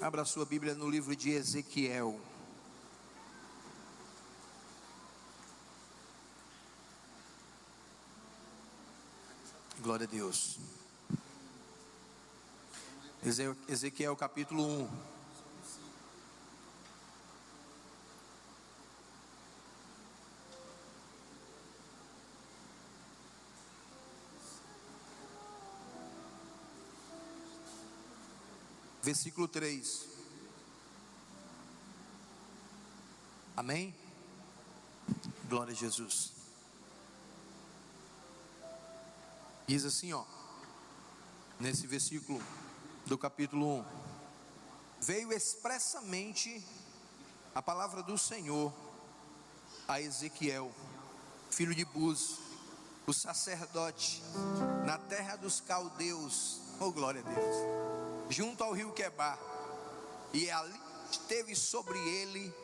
Abra sua Bíblia no livro de Ezequiel. Glória a Deus. Ezequiel capítulo 1. Versículo 3. Amém? Glória a Jesus. Diz assim, ó, nesse versículo do capítulo 1: Veio expressamente a palavra do Senhor a Ezequiel, filho de Buz, o sacerdote, na terra dos caldeus, oh glória a Deus, junto ao rio Quebar, e ali esteve sobre ele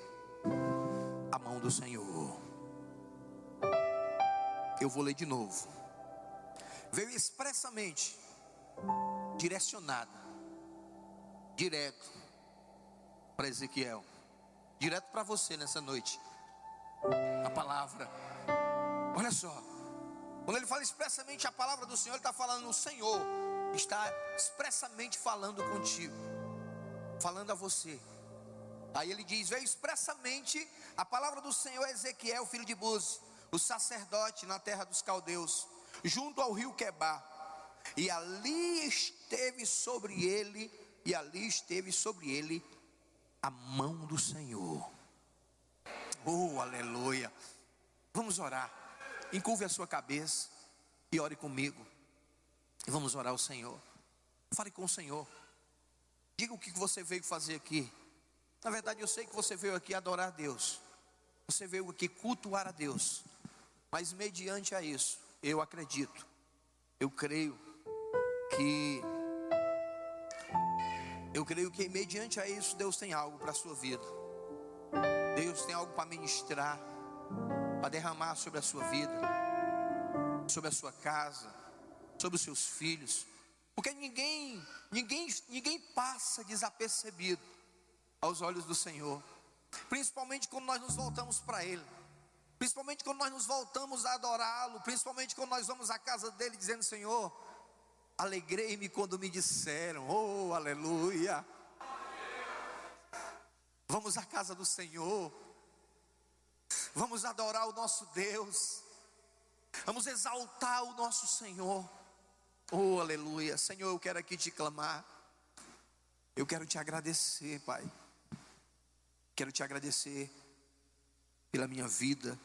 a mão do Senhor. Eu vou ler de novo. Veio expressamente direcionada, direto para Ezequiel, direto para você nessa noite. A palavra, olha só, quando ele fala expressamente a palavra do Senhor, ele está falando, o Senhor está expressamente falando contigo, falando a você. Aí ele diz: veio expressamente a palavra do Senhor a Ezequiel, filho de Buz, o sacerdote na terra dos caldeus junto ao rio Quebar, e ali esteve sobre ele, e ali esteve sobre ele a mão do Senhor. Oh, aleluia. Vamos orar. Encurve a sua cabeça e ore comigo. E vamos orar ao Senhor. Fale com o Senhor. Diga o que você veio fazer aqui. Na verdade, eu sei que você veio aqui adorar a Deus. Você veio aqui cultuar a Deus. Mas mediante a isso, eu acredito, eu creio que eu creio que mediante a isso Deus tem algo para a sua vida. Deus tem algo para ministrar, para derramar sobre a sua vida, sobre a sua casa, sobre os seus filhos. Porque ninguém, ninguém, ninguém passa desapercebido aos olhos do Senhor. Principalmente quando nós nos voltamos para Ele. Principalmente quando nós nos voltamos a adorá-lo, principalmente quando nós vamos à casa dele dizendo: Senhor, alegrei-me quando me disseram, oh, aleluia. Vamos à casa do Senhor, vamos adorar o nosso Deus, vamos exaltar o nosso Senhor, oh, aleluia. Senhor, eu quero aqui te clamar, eu quero te agradecer, Pai, quero te agradecer pela minha vida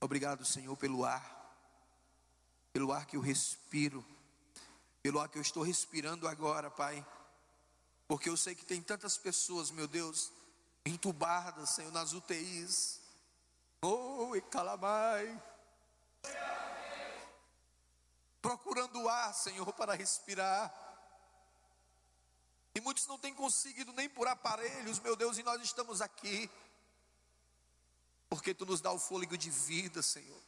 Obrigado, Senhor, pelo ar, pelo ar que eu respiro, pelo ar que eu estou respirando agora, Pai, porque eu sei que tem tantas pessoas, meu Deus, entubadas, Senhor, nas UTIs. Oh, e calamai. Procurando ar, Senhor, para respirar. E muitos não têm conseguido nem por aparelhos, meu Deus, e nós estamos aqui porque tu nos dá o fôlego de vida, Senhor.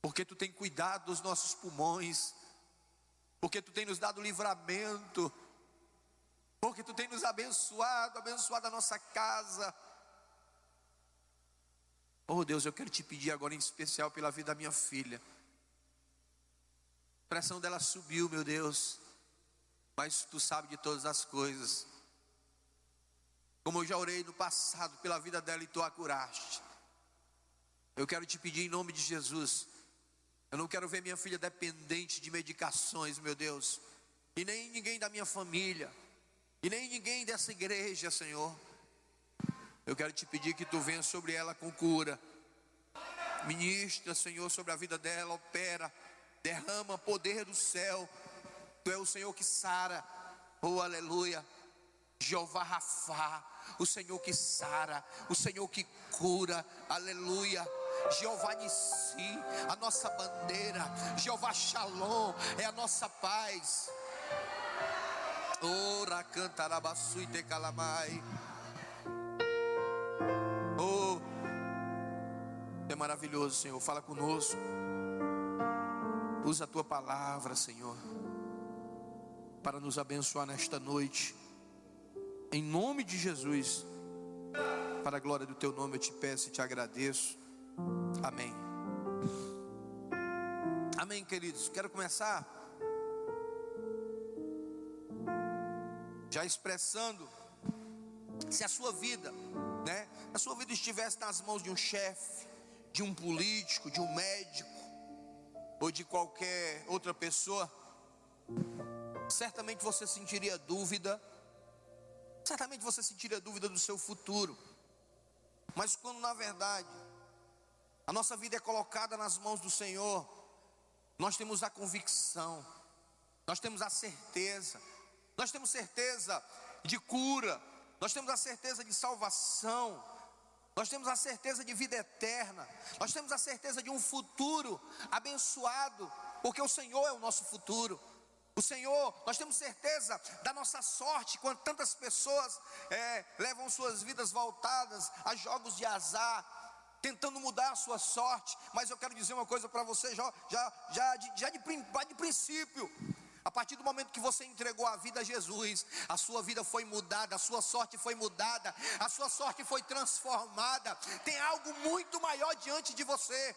Porque tu tem cuidado dos nossos pulmões. Porque tu tem nos dado livramento. Porque tu tem nos abençoado, abençoado a nossa casa. Oh Deus, eu quero te pedir agora em especial pela vida da minha filha. Pressão dela subiu, meu Deus. Mas tu sabe de todas as coisas. Como eu já orei no passado pela vida dela e tu a curaste. Eu quero te pedir em nome de Jesus. Eu não quero ver minha filha dependente de medicações, meu Deus. E nem ninguém da minha família. E nem ninguém dessa igreja, Senhor. Eu quero te pedir que tu venha sobre ela com cura. Ministra, Senhor, sobre a vida dela, opera, derrama poder do céu. Tu é o Senhor que sara. Oh, aleluia. Jeová Rafá, o Senhor que sara, o Senhor que cura, aleluia. Jeová Nissi, a nossa bandeira, Jeová Shalom, é a nossa paz. Ora cantarabaçu e decalamai. Oh, é maravilhoso, Senhor. Fala conosco. Usa a tua palavra, Senhor, para nos abençoar nesta noite Em nome de Jesus, para a glória do teu nome, eu te peço e te agradeço. Amém. Amém, queridos. Quero começar já expressando se a sua vida, né, a sua vida estivesse nas mãos de um chefe, de um político, de um médico ou de qualquer outra pessoa, certamente você sentiria dúvida, certamente você sentiria dúvida do seu futuro. Mas quando na verdade a nossa vida é colocada nas mãos do Senhor, nós temos a convicção, nós temos a certeza, nós temos certeza de cura, nós temos a certeza de salvação, nós temos a certeza de vida eterna, nós temos a certeza de um futuro abençoado, porque o Senhor é o nosso futuro. O Senhor, nós temos certeza da nossa sorte, quando tantas pessoas é, levam suas vidas voltadas a jogos de azar, tentando mudar a sua sorte. Mas eu quero dizer uma coisa para você, já, já, já, de, já de, de princípio: a partir do momento que você entregou a vida a Jesus, a sua vida foi mudada, a sua sorte foi mudada, a sua sorte foi transformada. Tem algo muito maior diante de você.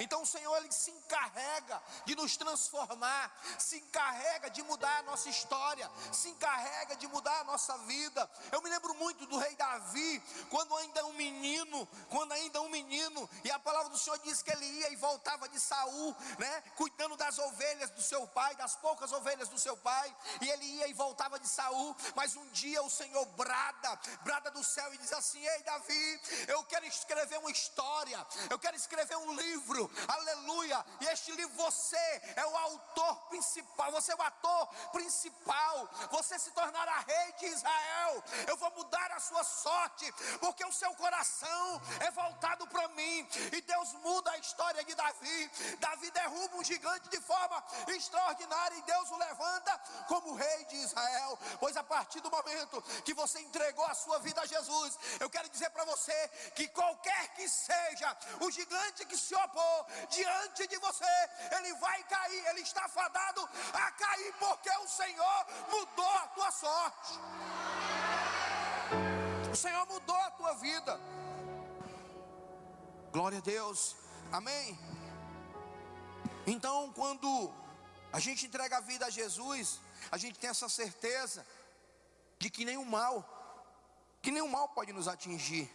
Então o Senhor ele se encarrega de nos transformar, se encarrega de mudar a nossa história, se encarrega de mudar a nossa vida. Eu me lembro muito do rei Davi, quando ainda um menino, quando ainda um menino, e a palavra do Senhor diz que ele ia e voltava de Saul, né, cuidando das ovelhas do seu pai, das poucas ovelhas do seu pai, e ele ia e voltava de Saul, mas um dia o Senhor brada, brada do céu e diz assim: "Ei Davi, eu quero escrever uma história, eu quero escrever um livro, aleluia. E este livro, você é o autor principal, você é o ator principal, você se tornará rei de Israel. Eu vou mudar a sua sorte, porque o seu coração é voltado para mim. E Deus muda a história de Davi. Davi derruba um gigante de forma extraordinária e Deus o levanta como rei de Israel. Pois a partir do momento que você entregou a sua vida a Jesus, eu quero dizer para você que qualquer que seja o gigante que se diante de você, ele vai cair, ele está fadado a cair, porque o Senhor mudou a tua sorte. O Senhor mudou a tua vida. Glória a Deus. Amém. Então, quando a gente entrega a vida a Jesus, a gente tem essa certeza de que nenhum mal, que nenhum mal pode nos atingir.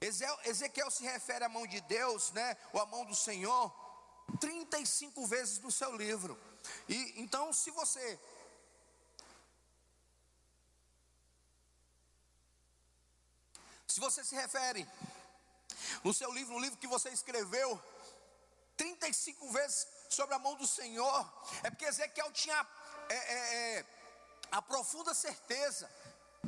Ezequiel se refere à mão de Deus, né, ou à mão do Senhor, 35 vezes no seu livro. E então, se você Se você se refere no seu livro, no livro que você escreveu, 35 vezes sobre a mão do Senhor, é porque Ezequiel tinha é, é, é, a profunda certeza,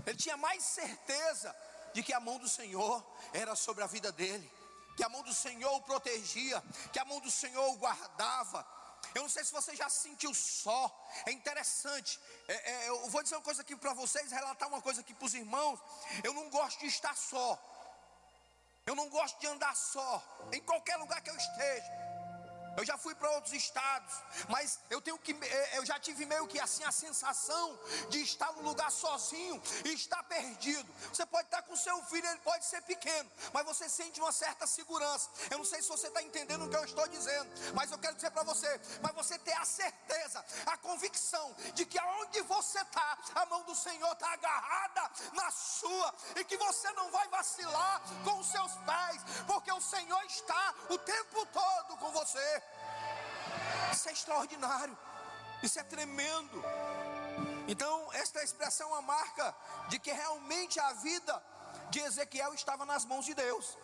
ele tinha mais certeza de que a mão do Senhor era sobre a vida dele, que a mão do Senhor o protegia, que a mão do Senhor o guardava. Eu não sei se você já se sentiu só. É interessante. É, é, eu vou dizer uma coisa aqui para vocês, relatar uma coisa aqui para os irmãos. Eu não gosto de estar só. Eu não gosto de andar só. Em qualquer lugar que eu esteja. Eu já fui para outros estados, mas eu tenho que eh, eu já tive meio que assim a sensação de estar num lugar sozinho e estar perdido. Você pode estar com seu filho, ele pode ser pequeno, mas você sente uma certa segurança. Eu não sei se você está entendendo o que eu estou dizendo, mas eu quero dizer para você, mas você ter a certeza, a convicção de que aonde você está, a mão do Senhor está agarrada na sua e que você não vai vacilar com os seus pés, porque o Senhor está o tempo todo com você. Isso é extraordinário. Isso é tremendo. Então, esta expressão é uma marca de que realmente a vida de Ezequiel estava nas mãos de Deus.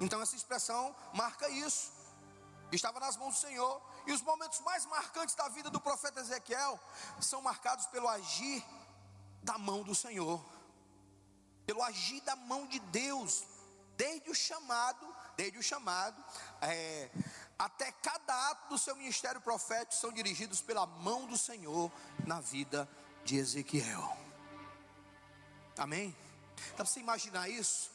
Então, essa expressão marca isso. Estava nas mãos do Senhor. E os momentos mais marcantes da vida do profeta Ezequiel são marcados pelo agir da mão do Senhor, pelo agir da mão de Deus, desde o chamado, desde o chamado, é, até cada ato do seu ministério profético são dirigidos pela mão do Senhor na vida de Ezequiel. Amém? Dá para você imaginar isso?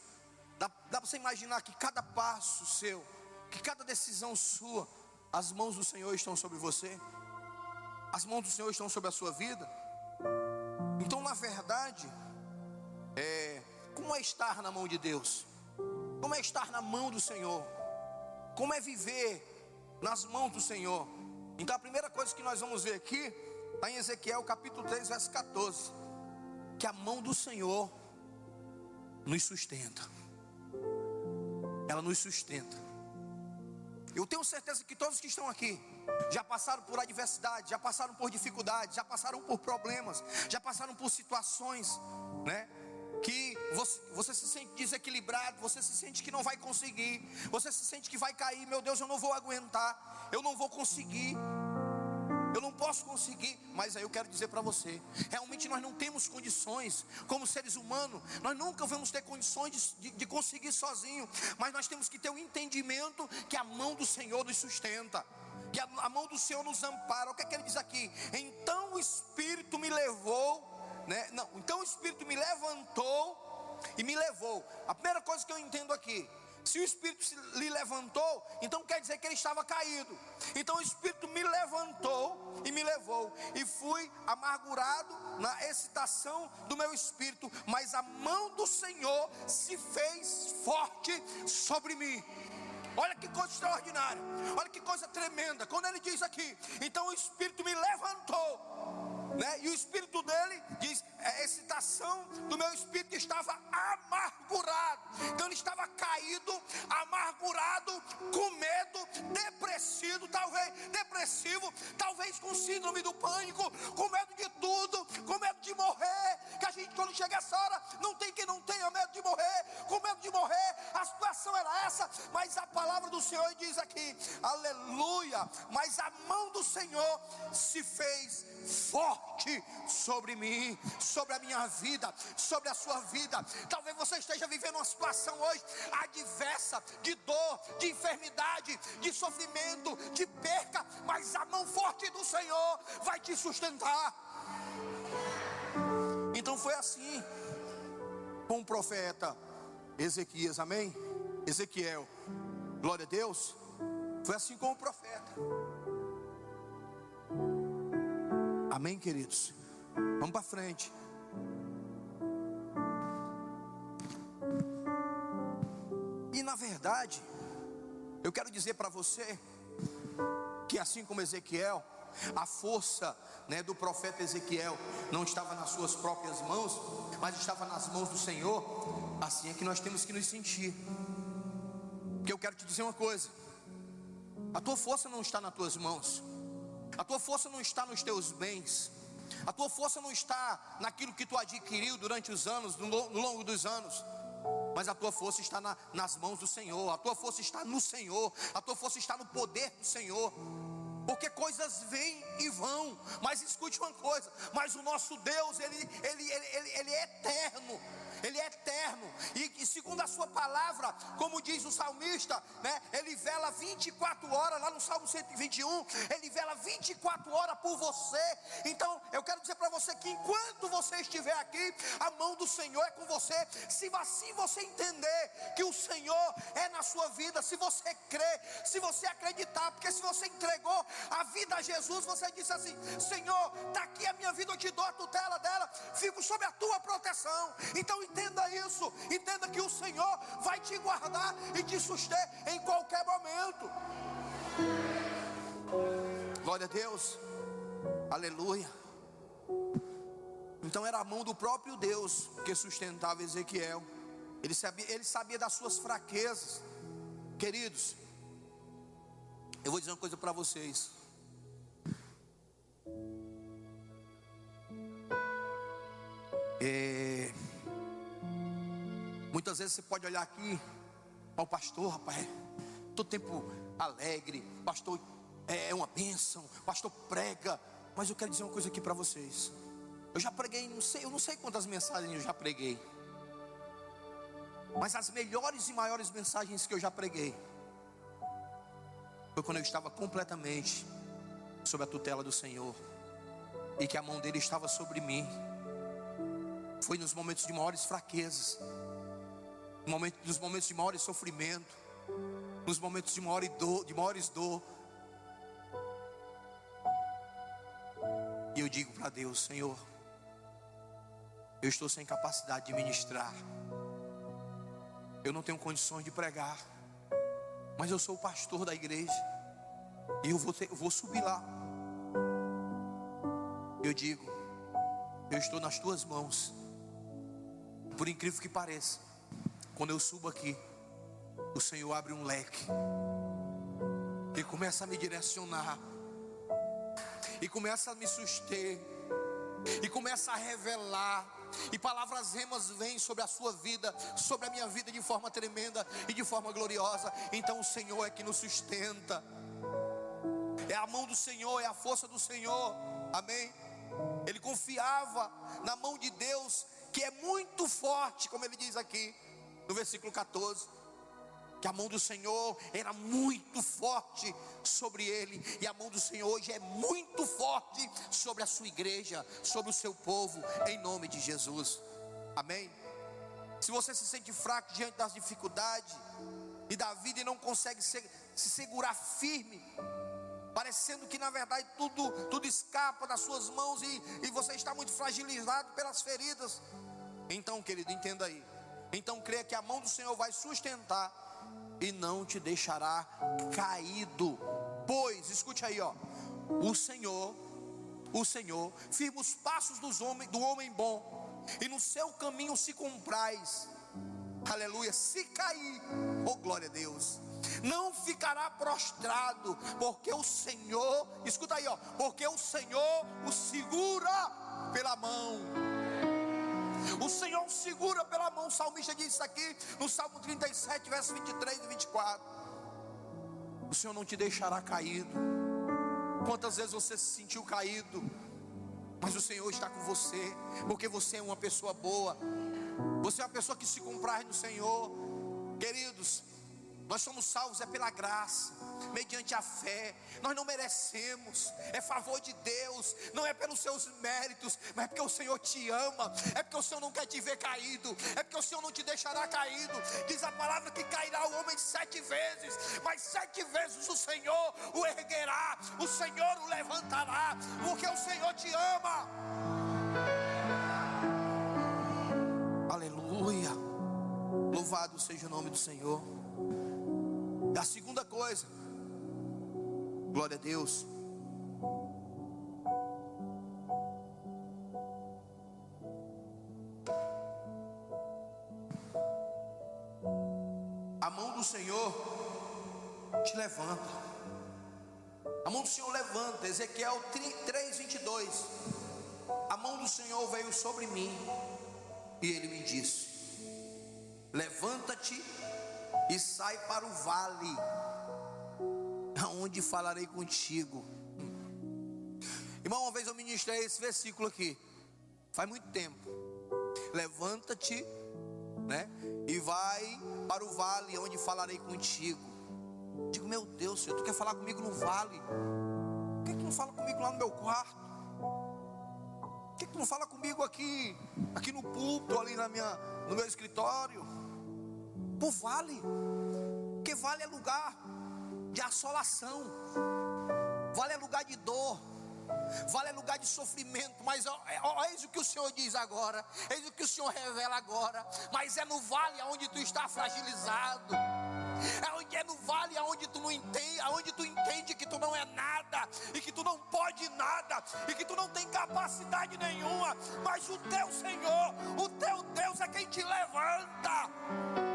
Dá, dá para você imaginar que cada passo seu, que cada decisão sua, as mãos do Senhor estão sobre você? As mãos do Senhor estão sobre a sua vida? Então, na verdade, é, como é estar na mão de Deus? Como é estar na mão do Senhor? Como é viver nas mãos do Senhor? Então a primeira coisa que nós vamos ver aqui está em Ezequiel capítulo 3, verso 14. Que a mão do Senhor nos sustenta. Ela nos sustenta. Eu tenho certeza que todos que estão aqui já passaram por adversidade, já passaram por dificuldades, já passaram por problemas, já passaram por situações, né? Que você, você se sente desequilibrado, você se sente que não vai conseguir, você se sente que vai cair, meu Deus, eu não vou aguentar, eu não vou conseguir eu não posso conseguir, mas aí eu quero dizer para você: realmente nós não temos condições, como seres humanos, nós nunca vamos ter condições de, de conseguir sozinho, mas nós temos que ter o um entendimento que a mão do Senhor nos sustenta, que a, a mão do Senhor nos ampara. O que é que ele diz aqui? Então o Espírito me levou, né? Não, então o Espírito me levantou e me levou. A primeira coisa que eu entendo aqui se o Espírito lhe levantou, então quer dizer que ele estava caído. Então o Espírito me levantou e me levou, e fui amargurado na excitação do meu espírito, mas a mão do Senhor se fez forte sobre mim. Olha que coisa extraordinária, olha que coisa tremenda. Quando ele diz aqui, então o Espírito me levantou né? E o espírito dele diz: a é, excitação do meu espírito estava amargurado. Então ele estava caído, amargurado, com medo, depressivo, talvez depressivo, talvez com síndrome do pânico, com medo de tudo, com medo de morrer. Que a gente quando chega essa hora não tem quem não tenha medo de morrer, com medo de morrer. A situação era essa, mas a palavra do Senhor diz aqui: Aleluia! Mas a mão do Senhor se fez forte sobre mim, sobre a minha vida, sobre a sua vida. Talvez você esteja vivendo uma situação hoje adversa, de dor, de enfermidade, de sofrimento, de perca, mas a mão forte do Senhor vai te sustentar. Então foi assim com o profeta Ezequias, amém? Ezequiel, glória a Deus. Foi assim com o profeta. Amém, queridos? Vamos para frente. E na verdade, eu quero dizer para você que assim como Ezequiel, a força né, do profeta Ezequiel não estava nas suas próprias mãos, mas estava nas mãos do Senhor. Assim é que nós temos que nos sentir. Porque eu quero te dizer uma coisa: a tua força não está nas tuas mãos. A tua força não está nos teus bens. A tua força não está naquilo que tu adquiriu durante os anos, no longo dos anos. Mas a tua força está na, nas mãos do Senhor. A tua força está no Senhor. A tua força está no poder do Senhor. Porque coisas vêm e vão. Mas escute uma coisa: mas o nosso Deus, ele, ele, ele, ele, ele é eterno. Ele é eterno, e, e, segundo a sua palavra, como diz o salmista, né, ele vela 24 horas, lá no Salmo 121, ele vela 24 horas por você. Então, eu quero dizer para você que enquanto você estiver aqui, a mão do Senhor é com você. Se assim você entender que o Senhor é na sua vida, se você crer, se você acreditar, porque se você entregou a vida a Jesus, você disse assim: Senhor, está aqui a minha vida, eu te dou a tutela dela, fico sob a tua proteção. Então entenda isso, entenda que o Senhor vai te guardar e te suster em qualquer momento. Glória a Deus, aleluia. Então era a mão do próprio Deus que sustentava Ezequiel. Ele sabia, ele sabia das suas fraquezas. Queridos, eu vou dizer uma coisa para vocês. É, muitas vezes você pode olhar aqui ao pastor, rapaz, todo tempo alegre, pastor é, é uma bênção, pastor prega, mas eu quero dizer uma coisa aqui para vocês. Eu já preguei, não sei, eu não sei quantas mensagens eu já preguei. Mas as melhores e maiores mensagens que eu já preguei foi quando eu estava completamente sob a tutela do Senhor e que a mão dele estava sobre mim. Foi nos momentos de maiores fraquezas, nos momentos de maiores sofrimento, nos momentos de, maior dor, de maiores dor. E eu digo para Deus, Senhor, Eu estou sem capacidade de ministrar. Eu não tenho condições de pregar. Mas eu sou o pastor da igreja. E eu vou, ter, eu vou subir lá. Eu digo, eu estou nas tuas mãos. Por incrível que pareça, quando eu subo aqui, o Senhor abre um leque e começa a me direcionar, e começa a me suster, e começa a revelar, e palavras remas vêm sobre a sua vida, sobre a minha vida de forma tremenda e de forma gloriosa. Então o Senhor é que nos sustenta, é a mão do Senhor, é a força do Senhor, amém. Ele confiava na mão de Deus, que é muito forte, como ele diz aqui no versículo 14 que a mão do Senhor era muito forte sobre ele, e a mão do Senhor hoje é muito forte sobre a sua igreja, sobre o seu povo, em nome de Jesus. Amém. Se você se sente fraco diante das dificuldades e da vida e não consegue se, se segurar firme, parecendo que na verdade tudo, tudo escapa das suas mãos e, e você está muito fragilizado pelas feridas, então, querido, entenda aí. Então, creia que a mão do Senhor vai sustentar e não te deixará caído. Pois, escute aí, ó. O Senhor, o Senhor, firma os passos dos homens, do homem bom, e no seu caminho se comprais. Aleluia. Se cair, oh glória a Deus, não ficará prostrado, porque o Senhor, escuta aí, ó, porque o Senhor o segura pela mão. O Senhor segura pela mão. O salmista diz isso aqui no Salmo 37, versos 23 e 24. O Senhor não te deixará caído. Quantas vezes você se sentiu caído, mas o Senhor está com você, porque você é uma pessoa boa. Você é uma pessoa que se comprar no Senhor. Queridos, nós somos salvos é pela graça, mediante a fé. Nós não merecemos, é favor de Deus, não é pelos seus méritos, mas é porque o Senhor te ama, é porque o Senhor não quer te ver caído, é porque o Senhor não te deixará caído. Diz a palavra que cairá o homem sete vezes, mas sete vezes o Senhor o erguerá, o Senhor o levantará, porque o Senhor te ama. Aleluia. Louvado seja o nome do Senhor. A segunda coisa, glória a Deus. A mão do Senhor te levanta. A mão do Senhor levanta. Ezequiel 3, 22. A mão do Senhor veio sobre mim e ele me disse: Levanta-te e sai para o vale, aonde falarei contigo. Irmão, uma vez eu ministrei esse versículo aqui, faz muito tempo. Levanta-te, né? E vai para o vale, onde falarei contigo. Digo, meu Deus, Senhor, tu quer falar comigo no vale? Por que, que não fala comigo lá no meu quarto? Por que, que não fala comigo aqui, aqui no púlpito, ali na minha, no meu escritório? Por vale, porque vale é lugar de assolação, vale é lugar de dor, vale é lugar de sofrimento, mas ó, eis o que o Senhor diz agora, eis o que o Senhor revela agora, mas é no vale onde tu está fragilizado. É, onde, é no vale aonde tu não entende, aonde tu entende que tu não é nada e que tu não pode nada e que tu não tem capacidade nenhuma, mas o teu Senhor, o teu Deus é quem te levanta.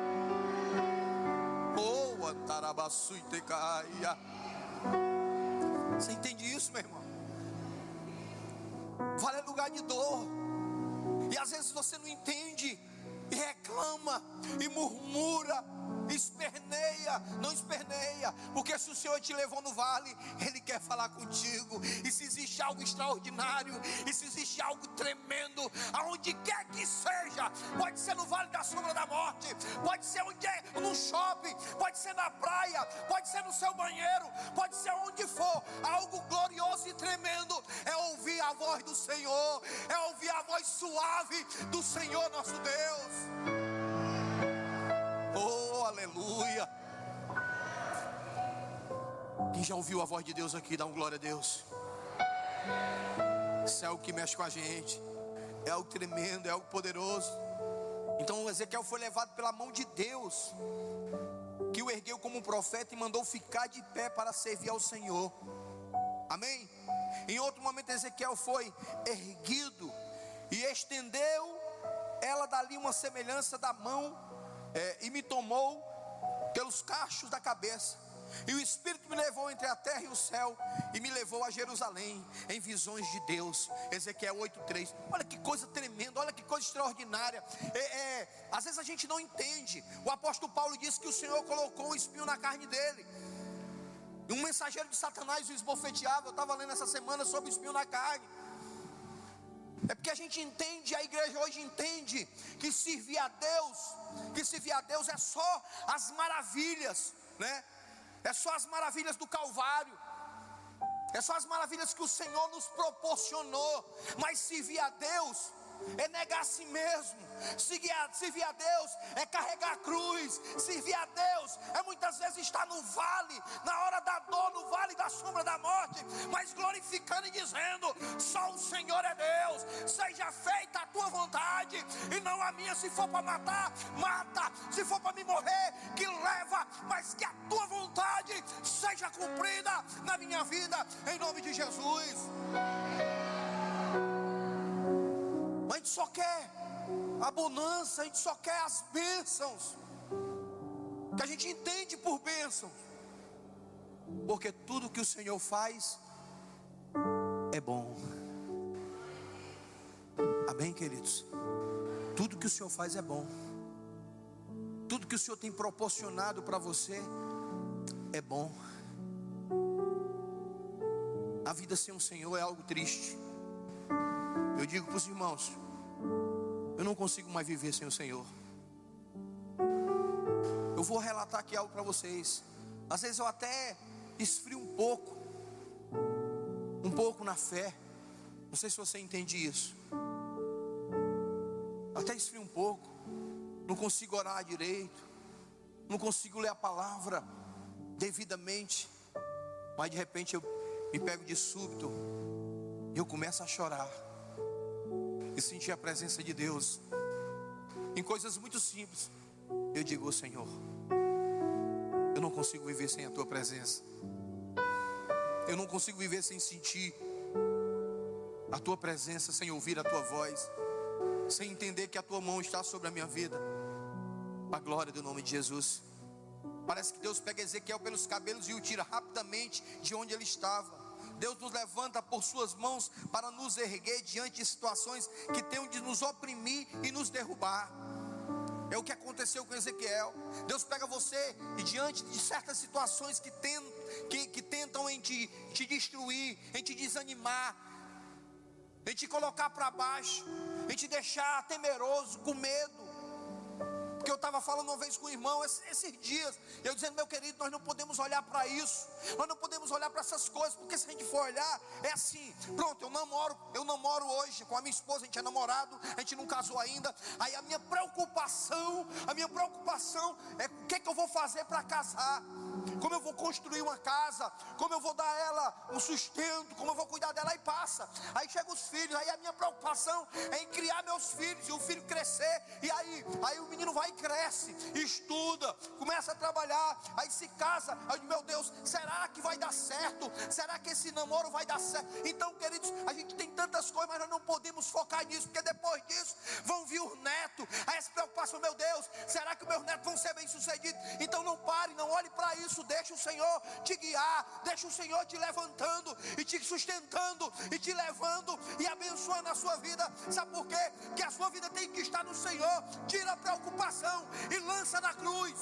Você entende isso, meu irmão? Vale lugar de dor. E às vezes você não entende e reclama e murmura esperneia, não esperneia, porque se o Senhor te levou no vale, Ele quer falar contigo. E se existe algo extraordinário, e se existe algo tremendo, aonde quer que seja, pode ser no vale da sombra da morte, pode ser onde é, no shopping, pode ser na praia, pode ser no seu banheiro, pode ser onde for, algo glorioso e tremendo é ouvir a voz do Senhor, é ouvir a voz suave do Senhor nosso Deus. Oh, aleluia. Quem já ouviu a voz de Deus aqui, dá um glória a Deus. Isso é o que mexe com a gente. é algo tremendo, é algo poderoso. Então Ezequiel foi levado pela mão de Deus, que o ergueu como um profeta e mandou ficar de pé para servir ao Senhor. Amém? Em outro momento, Ezequiel foi erguido e estendeu ela dali uma semelhança da mão é, e me tomou pelos cachos da cabeça. E o Espírito me levou entre a terra e o céu e me levou a Jerusalém em visões de Deus. Ezequiel 8:3. Olha que coisa tremenda, olha que coisa extraordinária. É, é, às vezes a gente não entende. O apóstolo Paulo disse que o Senhor colocou um espinho na carne dele. Um mensageiro de Satanás o esbofeteava. Eu estava lendo essa semana sobre o espinho na carne. É porque a gente entende, a igreja hoje entende que servir a Deus, que servir a Deus é só as maravilhas, né? É só as maravilhas do Calvário. É só as maravilhas que o Senhor nos proporcionou. Mas servir a Deus é negar a si mesmo. Servir a, servir a Deus é carregar a cruz. Servir a Deus é muitas vezes estar no vale, na hora da dor, no vale da sombra da morte, mas glorificando e dizendo: só o Senhor é Deus. Seja feita a tua vontade e não a minha. Se for para matar, mata. Se for para me morrer, que leva, mas que a tua vontade seja cumprida na minha vida, em nome de Jesus. Gente só quer a bonança, a gente só quer as bênçãos. Que a gente entende por bênçãos. Porque tudo que o Senhor faz é bom. Amém, queridos? Tudo que o Senhor faz é bom. Tudo que o Senhor tem proporcionado para você é bom. A vida sem o Senhor é algo triste. Eu digo para os irmãos: eu não consigo mais viver sem o Senhor. Eu vou relatar aqui algo para vocês. Às vezes eu até esfrio um pouco, um pouco na fé. Não sei se você entende isso. Até esfrio um pouco. Não consigo orar direito. Não consigo ler a palavra devidamente. Mas de repente eu me pego de súbito. E eu começo a chorar e sentir a presença de Deus em coisas muito simples. Eu digo, Senhor, eu não consigo viver sem a tua presença. Eu não consigo viver sem sentir a tua presença, sem ouvir a tua voz, sem entender que a tua mão está sobre a minha vida. A glória do nome de Jesus. Parece que Deus pega Ezequiel pelos cabelos e o tira rapidamente de onde ele estava. Deus nos levanta por suas mãos para nos erguer diante de situações que tenham de nos oprimir e nos derrubar. É o que aconteceu com Ezequiel. Deus pega você e diante de certas situações que, tem, que, que tentam em te, te destruir, em te desanimar, em te colocar para baixo, em te deixar temeroso, com medo. Porque eu estava falando uma vez com o irmão esses, esses dias, eu dizendo, meu querido, nós não podemos olhar para isso, nós não podemos olhar para essas coisas, porque se a gente for olhar, é assim, pronto, eu namoro, eu namoro hoje com a minha esposa, a gente é namorado, a gente não casou ainda. Aí a minha preocupação, a minha preocupação é o que, é que eu vou fazer para casar como eu vou construir uma casa, como eu vou dar a ela um sustento, como eu vou cuidar dela e passa. Aí chegam os filhos, aí a minha preocupação é em criar meus filhos e o filho crescer. E aí, aí o menino vai e cresce, estuda, começa a trabalhar, aí se casa. Aí meu Deus, será que vai dar certo? Será que esse namoro vai dar certo? Então, queridos, a gente tem tantas coisas, mas nós não podemos focar nisso, porque depois disso vão vir os netos. Aí essa preocupação, meu Deus, será que meus netos vão ser bem sucedidos? Então não pare, não olhe para isso, deixa o Senhor te guiar, deixa o Senhor te levantando e te sustentando e te levando e abençoando a sua vida. Sabe por quê? Que a sua vida tem que estar no Senhor. Tira a preocupação e lança na cruz.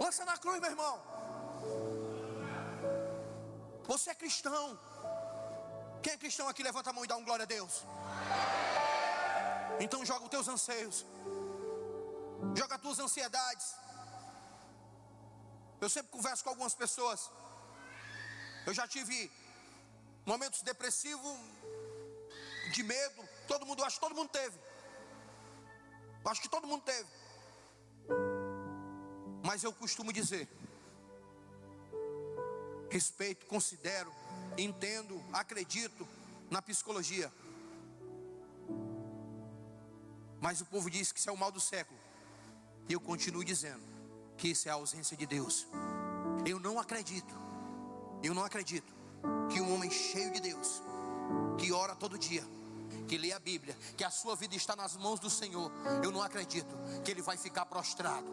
Lança na cruz, meu irmão. Você é cristão. Quem é cristão aqui? Levanta a mão e dá um glória a Deus. Então joga os teus anseios. Joga as tuas ansiedades. Eu sempre converso com algumas pessoas. Eu já tive momentos depressivos, de medo. Todo mundo, acho que todo mundo teve. Acho que todo mundo teve. Mas eu costumo dizer: respeito, considero, entendo, acredito na psicologia. Mas o povo diz que isso é o mal do século. E eu continuo dizendo que isso é a ausência de Deus. Eu não acredito, eu não acredito que um homem cheio de Deus, que ora todo dia, que lê a Bíblia, que a sua vida está nas mãos do Senhor, eu não acredito que ele vai ficar prostrado.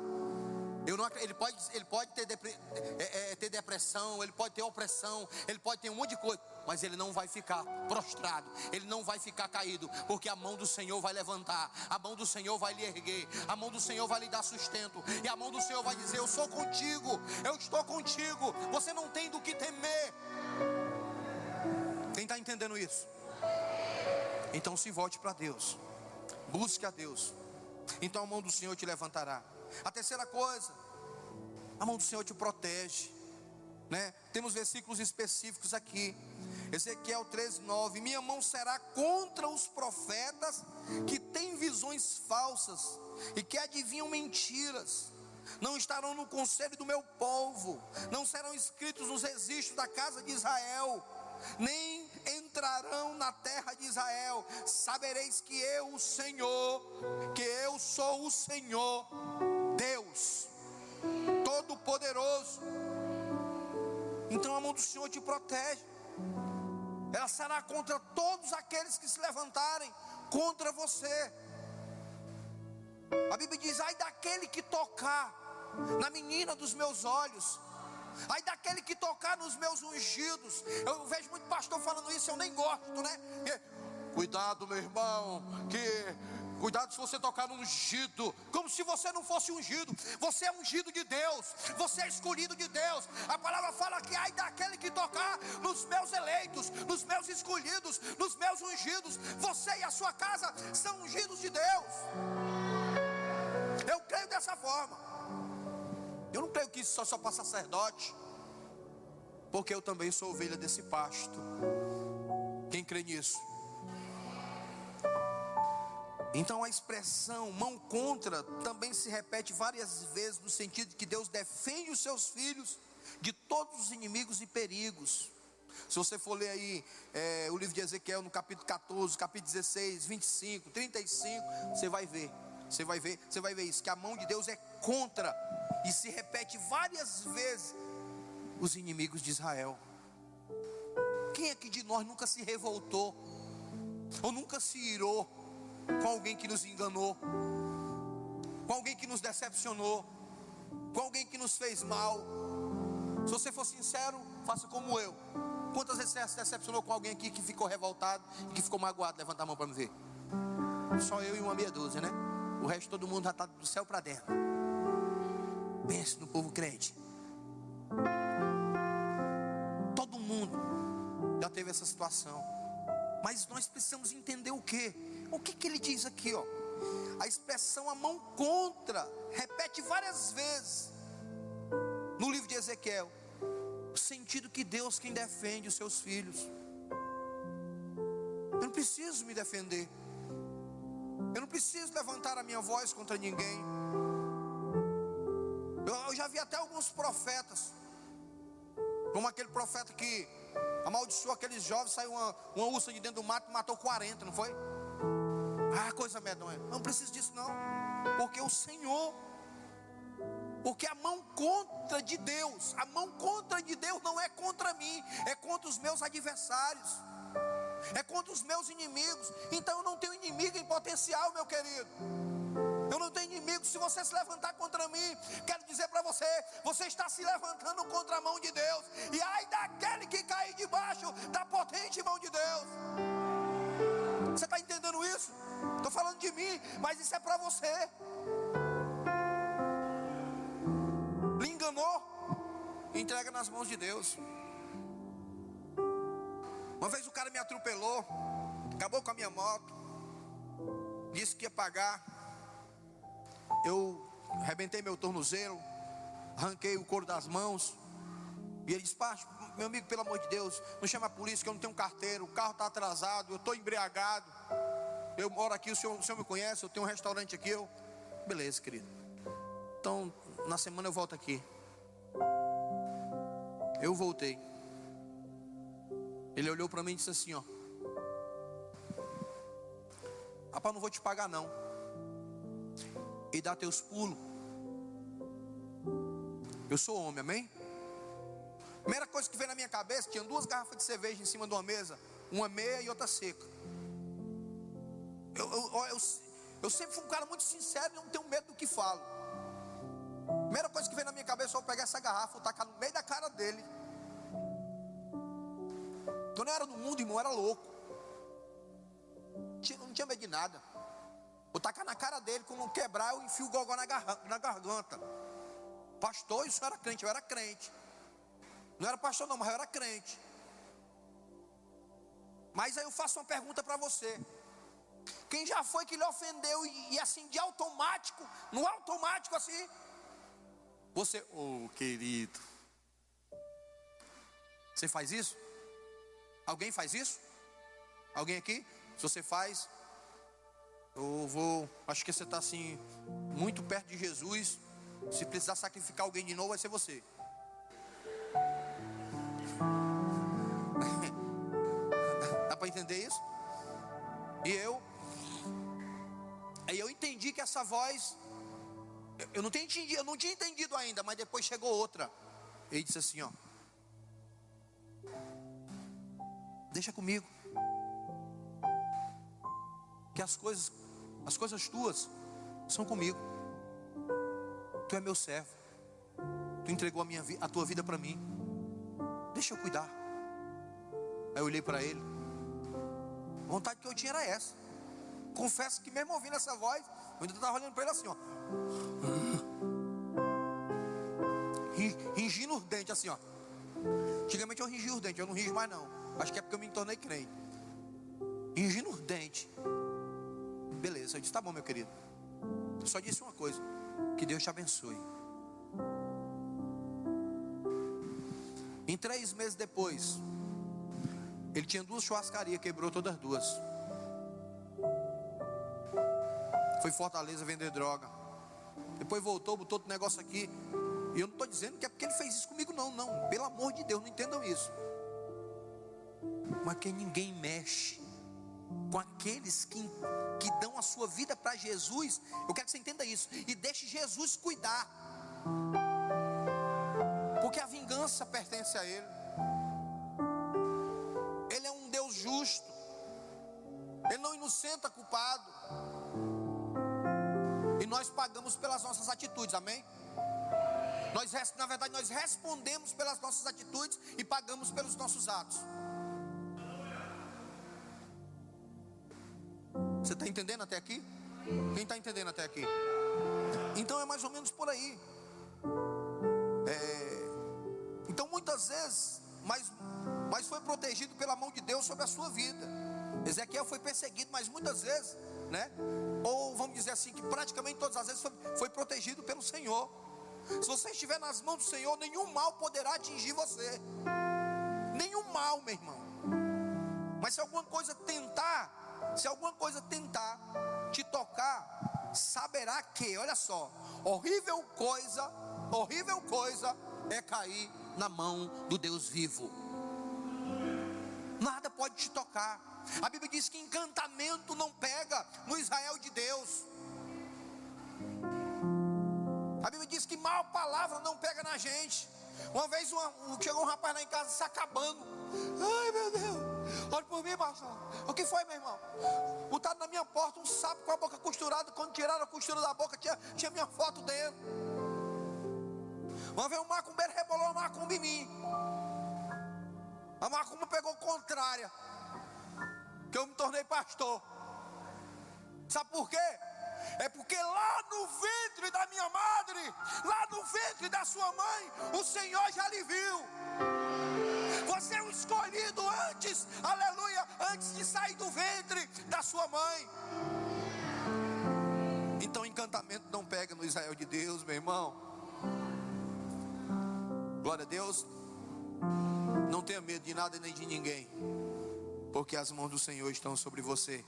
Eu não, ele pode, ele pode ter, depre, é, é, ter depressão, ele pode ter opressão, ele pode ter um monte de coisa, mas ele não vai ficar prostrado, ele não vai ficar caído, porque a mão do Senhor vai levantar, a mão do Senhor vai lhe erguer, a mão do Senhor vai lhe dar sustento, e a mão do Senhor vai dizer: Eu sou contigo, eu estou contigo, você não tem do que temer. Quem está entendendo isso? Então se volte para Deus, busque a Deus, então a mão do Senhor te levantará. A terceira coisa, a mão do Senhor te protege, né? Temos versículos específicos aqui. Ezequiel 13:9. Minha mão será contra os profetas que têm visões falsas e que adivinham mentiras. Não estarão no conselho do meu povo, não serão escritos nos registros da casa de Israel, nem entrarão na terra de Israel. Sabereis que eu, o Senhor, que eu sou o Senhor, Deus Todo-Poderoso. Então a mão do Senhor te protege. Ela será contra todos aqueles que se levantarem contra você. A Bíblia diz: ai daquele que tocar na menina dos meus olhos, ai daquele que tocar nos meus ungidos. Eu vejo muito pastor falando isso, eu nem gosto, né? Cuidado, meu irmão, que Cuidado se você tocar no ungido, como se você não fosse ungido. Você é ungido de Deus, você é escolhido de Deus. A palavra fala que ai daquele que tocar nos meus eleitos, nos meus escolhidos, nos meus ungidos. Você e a sua casa são ungidos de Deus. Eu creio dessa forma. Eu não creio que isso só, só para sacerdote, porque eu também sou ovelha desse pasto. Quem crê nisso? Então a expressão mão contra também se repete várias vezes no sentido de que Deus defende os seus filhos de todos os inimigos e perigos. Se você for ler aí é, o livro de Ezequiel no capítulo 14, capítulo 16, 25, 35, você vai ver, você vai ver, você vai ver isso, que a mão de Deus é contra e se repete várias vezes os inimigos de Israel. Quem aqui de nós nunca se revoltou ou nunca se irou? Com alguém que nos enganou, com alguém que nos decepcionou, com alguém que nos fez mal. Se você for sincero, faça como eu. Quantas vezes você se decepcionou com alguém aqui que ficou revoltado e que ficou magoado? Levanta a mão para me ver. Só eu e uma meia dúzia, né? O resto todo mundo já está do céu para dentro. Pense no povo crente. Todo mundo já teve essa situação. Mas nós precisamos entender o que? O que, que ele diz aqui, ó? A expressão a mão contra, repete várias vezes no livro de Ezequiel. O sentido que Deus quem defende os seus filhos. Eu não preciso me defender. Eu não preciso levantar a minha voz contra ninguém. Eu, já vi até alguns profetas, como aquele profeta que amaldiçoou aqueles jovens, saiu uma, uma ursa de dentro do mato e matou 40, não foi? Ah, coisa medonha. Não preciso disso não. Porque o Senhor porque a mão contra de Deus, a mão contra de Deus não é contra mim, é contra os meus adversários, é contra os meus inimigos. Então eu não tenho inimigo em potencial, meu querido. Eu não tenho inimigo. Se você se levantar contra mim, quero dizer para você: você está se levantando contra a mão de Deus. E ai daquele que cair debaixo da potente mão de Deus. Você está entendendo de mim, mas isso é para você. Lhe enganou? Entrega nas mãos de Deus. Uma vez o cara me atropelou, acabou com a minha moto, disse que ia pagar. Eu arrebentei meu tornozelo, arranquei o couro das mãos. E ele disse: meu amigo, pelo amor de Deus, não chama a polícia que eu não tenho carteiro, o carro está atrasado, eu estou embriagado. Eu moro aqui, o senhor, o senhor me conhece, eu tenho um restaurante aqui. Eu... Beleza, querido. Então, na semana eu volto aqui. Eu voltei. Ele olhou para mim e disse assim: Ó, Rapaz, não vou te pagar não. E dá teus pulos. Eu sou homem, amém? Primeira coisa que veio na minha cabeça, tinha duas garrafas de cerveja em cima de uma mesa, uma meia e outra seca. Eu, eu, eu, eu sempre fui um cara muito sincero e não tenho medo do que falo. Primeira coisa que veio na minha cabeça, eu vou pegar essa garrafa, vou tacar no meio da cara dele. Quando eu era no mundo, irmão, eu era louco. Eu não tinha medo de nada. Vou tacar na cara dele, quando quebrar, eu enfio o gogó na, na garganta. Pastor, isso era crente, eu era crente. Não era pastor não, mas eu era crente. Mas aí eu faço uma pergunta para você. Quem já foi que lhe ofendeu e, e, assim de automático, no automático assim, você, oh querido, você faz isso? Alguém faz isso? Alguém aqui? Se você faz, eu vou, acho que você está assim, muito perto de Jesus. Se precisar sacrificar alguém de novo, vai ser você. Dá para entender isso? E eu entendi que essa voz, eu não tinha entendido, eu não tinha entendido ainda, mas depois chegou outra. Ele disse assim, ó, deixa comigo, que as coisas, as coisas tuas são comigo. Tu é meu servo. Tu entregou a, minha, a tua vida para mim. Deixa eu cuidar. Aí eu olhei para ele. A vontade que eu tinha era essa. Confesso que mesmo ouvindo essa voz, eu ainda estava olhando para ele assim, ó. Ringindo os dentes assim, ó. Antigamente eu ringia os dentes, eu não ringo mais não. Acho que é porque eu me tornei crente. Ringindo os dentes. Beleza, eu disse, tá bom, meu querido. Eu só disse uma coisa. Que Deus te abençoe. Em três meses depois, ele tinha duas churrascarias, quebrou todas duas. Foi Fortaleza vender droga. Depois voltou, botou outro negócio aqui. E eu não estou dizendo que é porque ele fez isso comigo, não, não. Pelo amor de Deus, não entendam isso. Mas que ninguém mexe com aqueles que, que dão a sua vida para Jesus. Eu quero que você entenda isso. E deixe Jesus cuidar. Porque a vingança pertence a Ele. Ele é um Deus justo. Ele não inocenta culpado. Nós pagamos pelas nossas atitudes, amém? Nós, na verdade, nós respondemos pelas nossas atitudes e pagamos pelos nossos atos. Você está entendendo até aqui? Quem está entendendo até aqui? Então é mais ou menos por aí. É, então muitas vezes, mas, mas foi protegido pela mão de Deus sobre a sua vida. Ezequiel foi perseguido, mas muitas vezes, né? Ou vamos dizer assim, que praticamente todas as vezes foi, foi protegido pelo Senhor. Se você estiver nas mãos do Senhor, nenhum mal poderá atingir você. Nenhum mal, meu irmão. Mas se alguma coisa tentar, se alguma coisa tentar te tocar, saberá que, olha só, horrível coisa, horrível coisa é cair na mão do Deus vivo. Nada pode te tocar. A Bíblia diz que encantamento não pega no Israel de Deus. A Bíblia diz que mal palavra não pega na gente. Uma vez uma, chegou um rapaz lá em casa se acabando. Ai meu Deus, olha por mim, pastor. O que foi, meu irmão? Botado na minha porta um sapo com a boca costurada. Quando tiraram a costura da boca, tinha, tinha minha foto dentro. Uma vez um macumbeiro rebolou a macumba em mim. A macumba pegou contrária. Que eu me tornei pastor. Sabe por quê? É porque lá no ventre da minha madre, lá no ventre da sua mãe, o Senhor já lhe viu. Você é o escolhido antes, aleluia, antes de sair do ventre da sua mãe. Então encantamento não pega no Israel de Deus, meu irmão. Glória a Deus. Não tenha medo de nada nem de ninguém, porque as mãos do Senhor estão sobre você.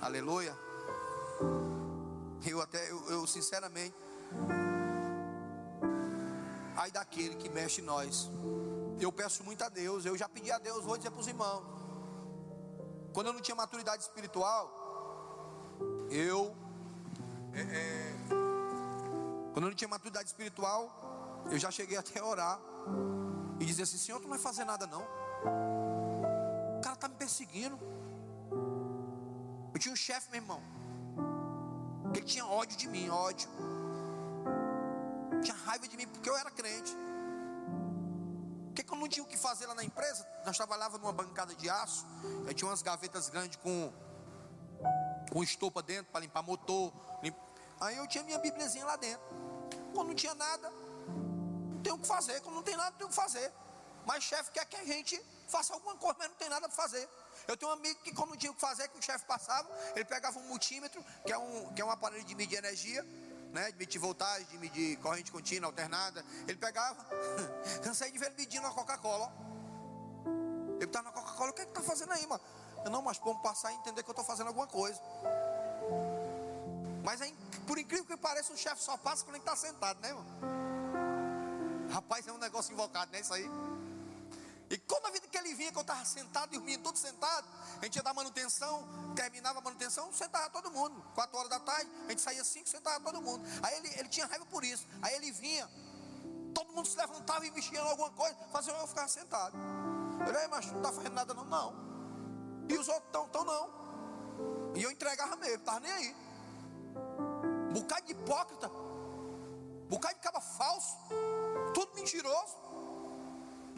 Aleluia. Eu até, eu, eu sinceramente, ai daquele que mexe em nós. Eu peço muito a Deus, eu já pedi a Deus, vou dizer para os irmãos. quando eu não tinha maturidade espiritual, eu. É, é, quando eu não tinha maturidade espiritual, eu já cheguei até a orar e dizer assim: Senhor, tu não vai fazer nada não. Está me perseguindo. Eu tinha um chefe, meu irmão. Ele tinha ódio de mim, ódio. Tinha raiva de mim porque eu era crente. Porque que eu não tinha o que fazer lá na empresa? Nós trabalhávamos numa bancada de aço. Eu tinha umas gavetas grandes com, com estopa dentro para limpar motor. Aí eu tinha minha bibliazinha lá dentro. Quando não tinha nada, não tem o que fazer. Quando não tem nada, não tem o que fazer. Mas chefe quer que a gente faça alguma coisa, mas não tem nada para fazer. Eu tenho um amigo que, quando tinha o que fazer, que o chefe passava, ele pegava um multímetro, que é um, que é um aparelho de medir energia, né, de medir voltagem, de medir corrente contínua, alternada. Ele pegava, cansei de ver ele medindo a Coca-Cola. Ele estava na Coca-Cola, o que é que está fazendo aí, mano? Eu, não, mas vamos passar e entender que eu estou fazendo alguma coisa. Mas aí, por incrível que pareça, o chefe só passa quando ele está sentado, né, irmão? Rapaz, é um negócio invocado, né? Isso aí. E quando a vida que ele vinha, que eu estava sentado, dormindo, tudo sentado, a gente ia dar manutenção, terminava a manutenção, sentava todo mundo. Quatro horas da tarde, a gente saía cinco, sentava todo mundo. Aí ele, ele tinha raiva por isso. Aí ele vinha, todo mundo se levantava e mexia em alguma coisa, fazia eu ficar sentado. Eu falei, mas não está fazendo nada não, não. E os outros estão, estão não. E eu entregava mesmo, estava nem aí. Bocado de hipócrita, bocado de caba falso, tudo mentiroso.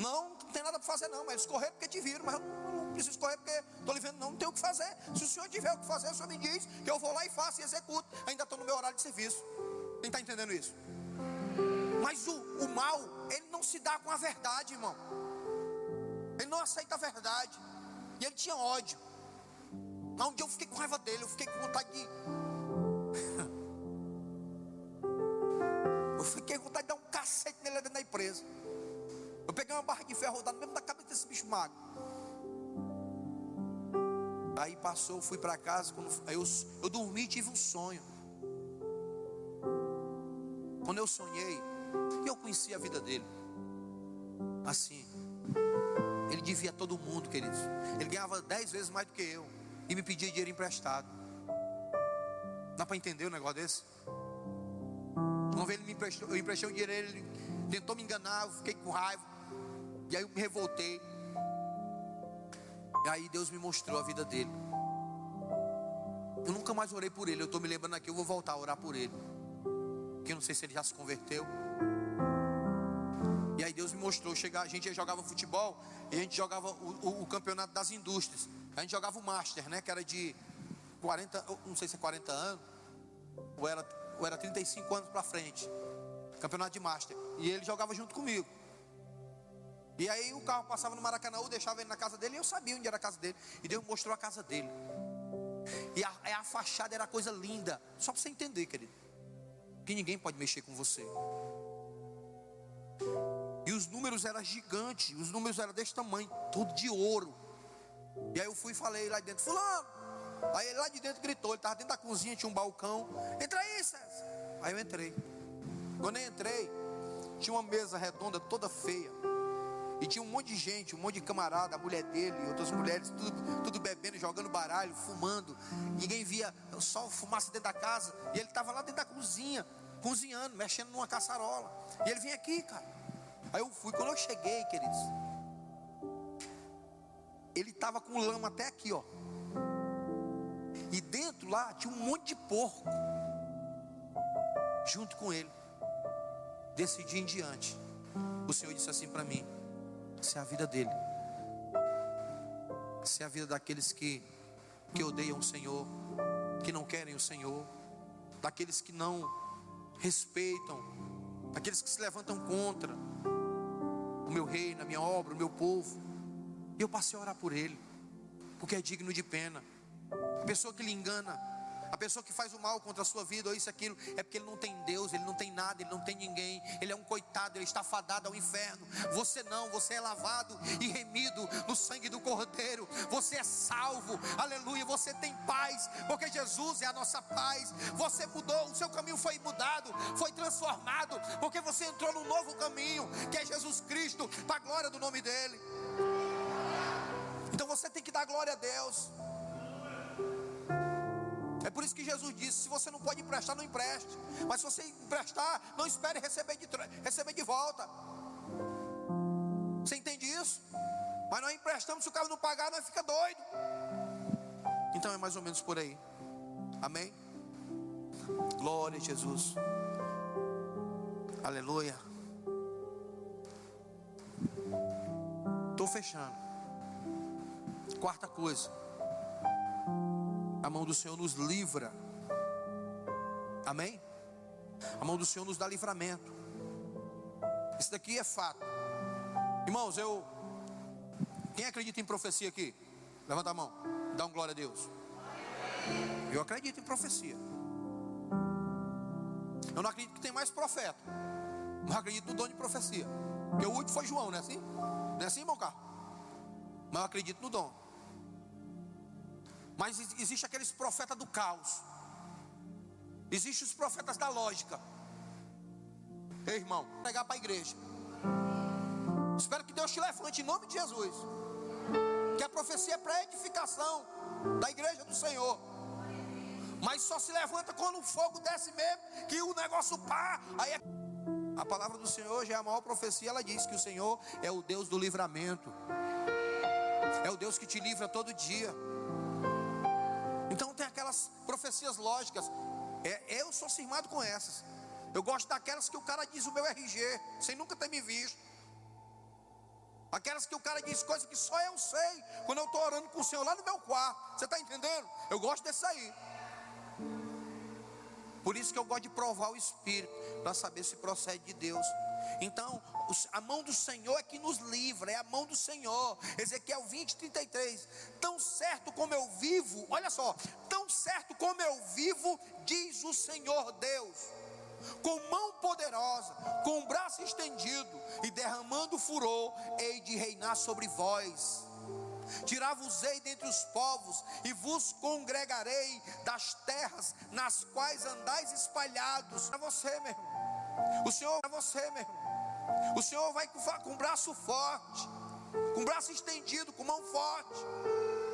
Não, não tem nada para fazer não, mas eles correram porque te viram, mas eu não preciso correr porque estou lhe vendo, não, não tem o que fazer. Se o senhor tiver o que fazer, o senhor me diz que eu vou lá e faço e executo. Ainda estou no meu horário de serviço. Quem está entendendo isso? Mas o, o mal, ele não se dá com a verdade, irmão. Ele não aceita a verdade. E ele tinha ódio. Mas um dia eu fiquei com raiva dele, eu fiquei com vontade de. eu fiquei com vontade de dar um cacete nele dentro da empresa. Eu peguei uma barra de ferro rodada mesmo da cabeça desse bicho magro. Aí passou, fui para casa. Quando, eu, eu dormi e tive um sonho. Quando eu sonhei, eu conheci a vida dele. Assim, ele devia todo mundo, queridos. Ele ganhava dez vezes mais do que eu. E me pedia dinheiro emprestado. Dá para entender um negócio desse? Uma vez ele me emprestou, eu emprestei o dinheiro, ele tentou me enganar, eu fiquei com raiva. E aí eu me revoltei. E aí Deus me mostrou a vida dele. Eu nunca mais orei por ele. Eu estou me lembrando aqui, eu vou voltar a orar por ele. Porque eu não sei se ele já se converteu. E aí Deus me mostrou. Chegar, a gente jogava futebol e a gente jogava o, o, o, campeonato das indústrias. A gente jogava o Master, né? Que era de 40, não sei se é 40 anos, ou era, ou era 35 anos para frente. Campeonato de Master. E ele jogava junto comigo. E aí o carro passava no Maracanã, deixava ele na casa dele e eu sabia onde era a casa dele. E Deus mostrou a casa dele. E a, a fachada era coisa linda. Só para você entender, querido. Que ninguém pode mexer com você. E os números eram gigantes. Os números eram desse tamanho, tudo de ouro. E aí eu fui e falei lá dentro, fulano. Aí ele lá de dentro gritou, ele estava dentro da cozinha, tinha um balcão. Entra aí, César. Aí eu entrei. Quando eu entrei, tinha uma mesa redonda toda feia. E tinha um monte de gente, um monte de camarada, a mulher dele, outras mulheres, tudo, tudo bebendo, jogando baralho, fumando. Ninguém via só fumaça dentro da casa. E ele estava lá dentro da cozinha, cozinhando, mexendo numa caçarola. E ele vinha aqui, cara. Aí eu fui, quando eu cheguei, queridos. Ele estava com lama até aqui, ó. E dentro lá tinha um monte de porco. Junto com ele. Desse dia em diante. O Senhor disse assim para mim: essa é a vida dele. Essa é a vida daqueles que, que odeiam o Senhor, que não querem o Senhor, daqueles que não respeitam, daqueles que se levantam contra o meu reino, a minha obra, o meu povo. E eu passei a orar por ele, porque é digno de pena. A pessoa que lhe engana, a pessoa que faz o mal contra a sua vida, ou isso, aquilo, é porque ele não tem Deus, ele não tem nada, ele não tem ninguém, ele é um coitado, ele está fadado ao inferno. Você não, você é lavado e remido no sangue do Cordeiro, você é salvo, aleluia, você tem paz, porque Jesus é a nossa paz. Você mudou, o seu caminho foi mudado, foi transformado, porque você entrou num novo caminho, que é Jesus Cristo, para a glória do nome dele. Então você tem que dar glória a Deus. Por isso que Jesus disse: se você não pode emprestar, não empreste. Mas se você emprestar, não espere receber de, receber de volta. Você entende isso? Mas nós emprestamos, se o cara não pagar, nós fica doido. Então é mais ou menos por aí. Amém? Glória a Jesus. Aleluia. Estou fechando. Quarta coisa. A mão do Senhor nos livra. Amém? A mão do Senhor nos dá livramento. Isso daqui é fato. Irmãos, eu. Quem acredita em profecia aqui? Levanta a mão. Dá um glória a Deus. Eu acredito em profecia. Eu não acredito que tem mais profeta. Mas acredito no dom de profecia. Porque o último foi João, não é assim? Não é assim, irmão Carlos? Mas eu acredito no dom. Mas existe aqueles profetas do caos. Existem os profetas da lógica. Ei, irmão, pregar para a igreja. Espero que Deus te levante em nome de Jesus. Que a profecia é para edificação da igreja do Senhor. Mas só se levanta quando o fogo desce mesmo, que o negócio pá. Aí é... A palavra do Senhor já é a maior profecia. Ela diz que o Senhor é o Deus do livramento. É o Deus que te livra todo dia. Profecias lógicas. É, eu sou cismado com essas. Eu gosto daquelas que o cara diz o meu RG, sem nunca ter me visto. Aquelas que o cara diz coisas que só eu sei quando eu estou orando com o Senhor lá no meu quarto. Você está entendendo? Eu gosto desse aí. Por isso que eu gosto de provar o Espírito, para saber se procede de Deus. Então, a mão do Senhor é que nos livra, é a mão do Senhor. Ezequiel 20, 33. Tão certo como eu vivo, olha só, tão certo como eu vivo, diz o Senhor Deus, com mão poderosa, com braço estendido e derramando furor, hei de reinar sobre vós. Tirar-vos-ei dentre os povos e vos congregarei das terras nas quais andais espalhados. Para você, meu irmão. O Senhor, para você, meu irmão. O Senhor vai com, braço forte, com braço estendido, com mão forte.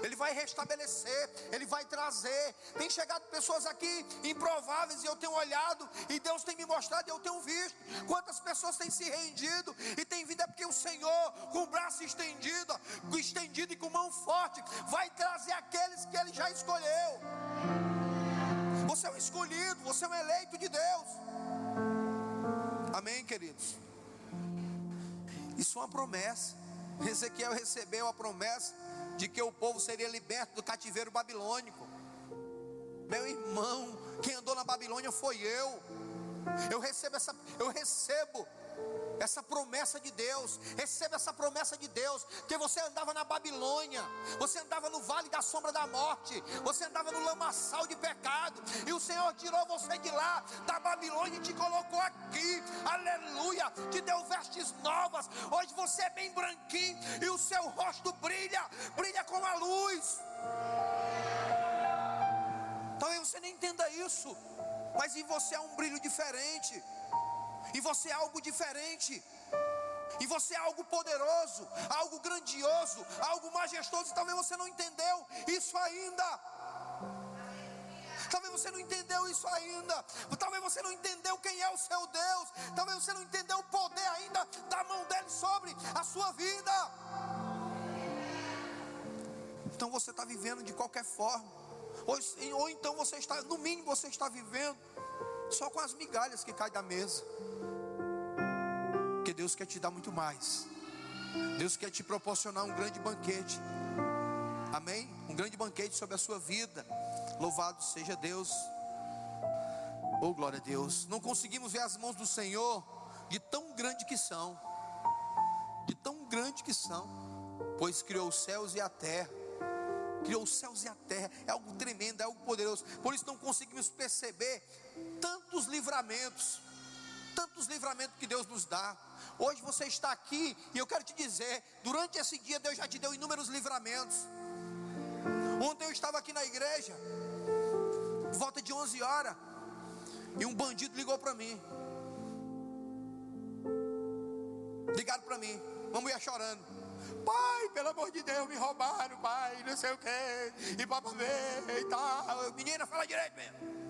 Ele vai restabelecer, Ele vai trazer. Tem chegado pessoas aqui improváveis e eu tenho olhado e Deus tem me mostrado e eu tenho visto. Quantas pessoas têm se rendido e tem vindo é porque o Senhor, com o braço estendido, estendido e com mão forte, vai trazer aqueles que Ele já escolheu. Você é um escolhido, você é um eleito de Deus. Amém, queridos? Isso é uma promessa. Ezequiel recebeu a promessa de que o povo seria liberto do cativeiro babilônico. Meu irmão, quem andou na Babilônia foi eu. Eu recebo essa, eu recebo essa promessa de Deus, receba essa promessa de Deus, que você andava na Babilônia, você andava no vale da sombra da morte, você andava no lamaçal de pecado, e o Senhor tirou você de lá, da Babilônia, e te colocou aqui, aleluia, te deu vestes novas, hoje você é bem branquinho, e o seu rosto brilha, brilha com a luz. Talvez você nem entenda isso, mas em você há um brilho diferente e você é algo diferente, e você é algo poderoso, algo grandioso, algo majestoso, e talvez você não entendeu isso ainda. Talvez você não entendeu isso ainda. Talvez você não entendeu quem é o seu Deus. Talvez você não entendeu o poder ainda da mão dele sobre a sua vida. Então você está vivendo de qualquer forma. Ou, ou então você está, no mínimo, você está vivendo só com as migalhas que caem da mesa. Porque Deus quer te dar muito mais. Deus quer te proporcionar um grande banquete. Amém? Um grande banquete sobre a sua vida. Louvado seja Deus. Oh, glória a Deus. Não conseguimos ver as mãos do Senhor de tão grande que são. De tão grande que são. Pois criou os céus e a terra. Criou os céus e a terra. É algo tremendo, é algo poderoso. Por isso não conseguimos perceber tantos livramentos. Tantos livramentos que Deus nos dá. Hoje você está aqui e eu quero te dizer: durante esse dia Deus já te deu inúmeros livramentos. Ontem eu estava aqui na igreja, volta de 11 horas, e um bandido ligou para mim. Ligaram para mim, uma mulher chorando. pai, pelo amor de Deus, me roubaram, pai, não sei o que, e papapê e tal. Menina, fala direito mesmo.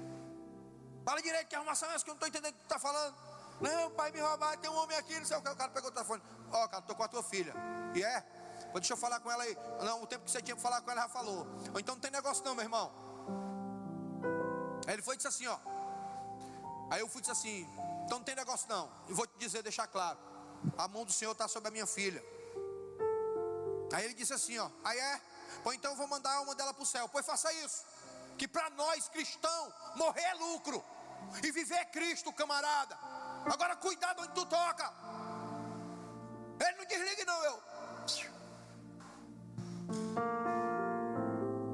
Fala direito, que arrumação é essa que eu não estou entendendo o que está falando. Não, pai, me roubaram, tem um homem aqui, não sei o que. O cara pegou o telefone. Ó, oh, cara, estou com a tua filha. E é? Pô, deixa eu falar com ela aí. Não, o tempo que você tinha para falar com ela já falou. Ou então não tem negócio não, meu irmão. Aí ele foi e disse assim, ó. Aí eu fui e disse assim, então não tem negócio não. E vou te dizer, deixar claro. A mão do Senhor está sobre a minha filha. Aí ele disse assim, ó. Aí é? Pois então eu vou mandar uma dela para o céu. Pois faça isso. Que para nós cristãos morrer é lucro. E viver é Cristo, camarada. Agora cuidado onde tu toca. Ele não desligue não, eu.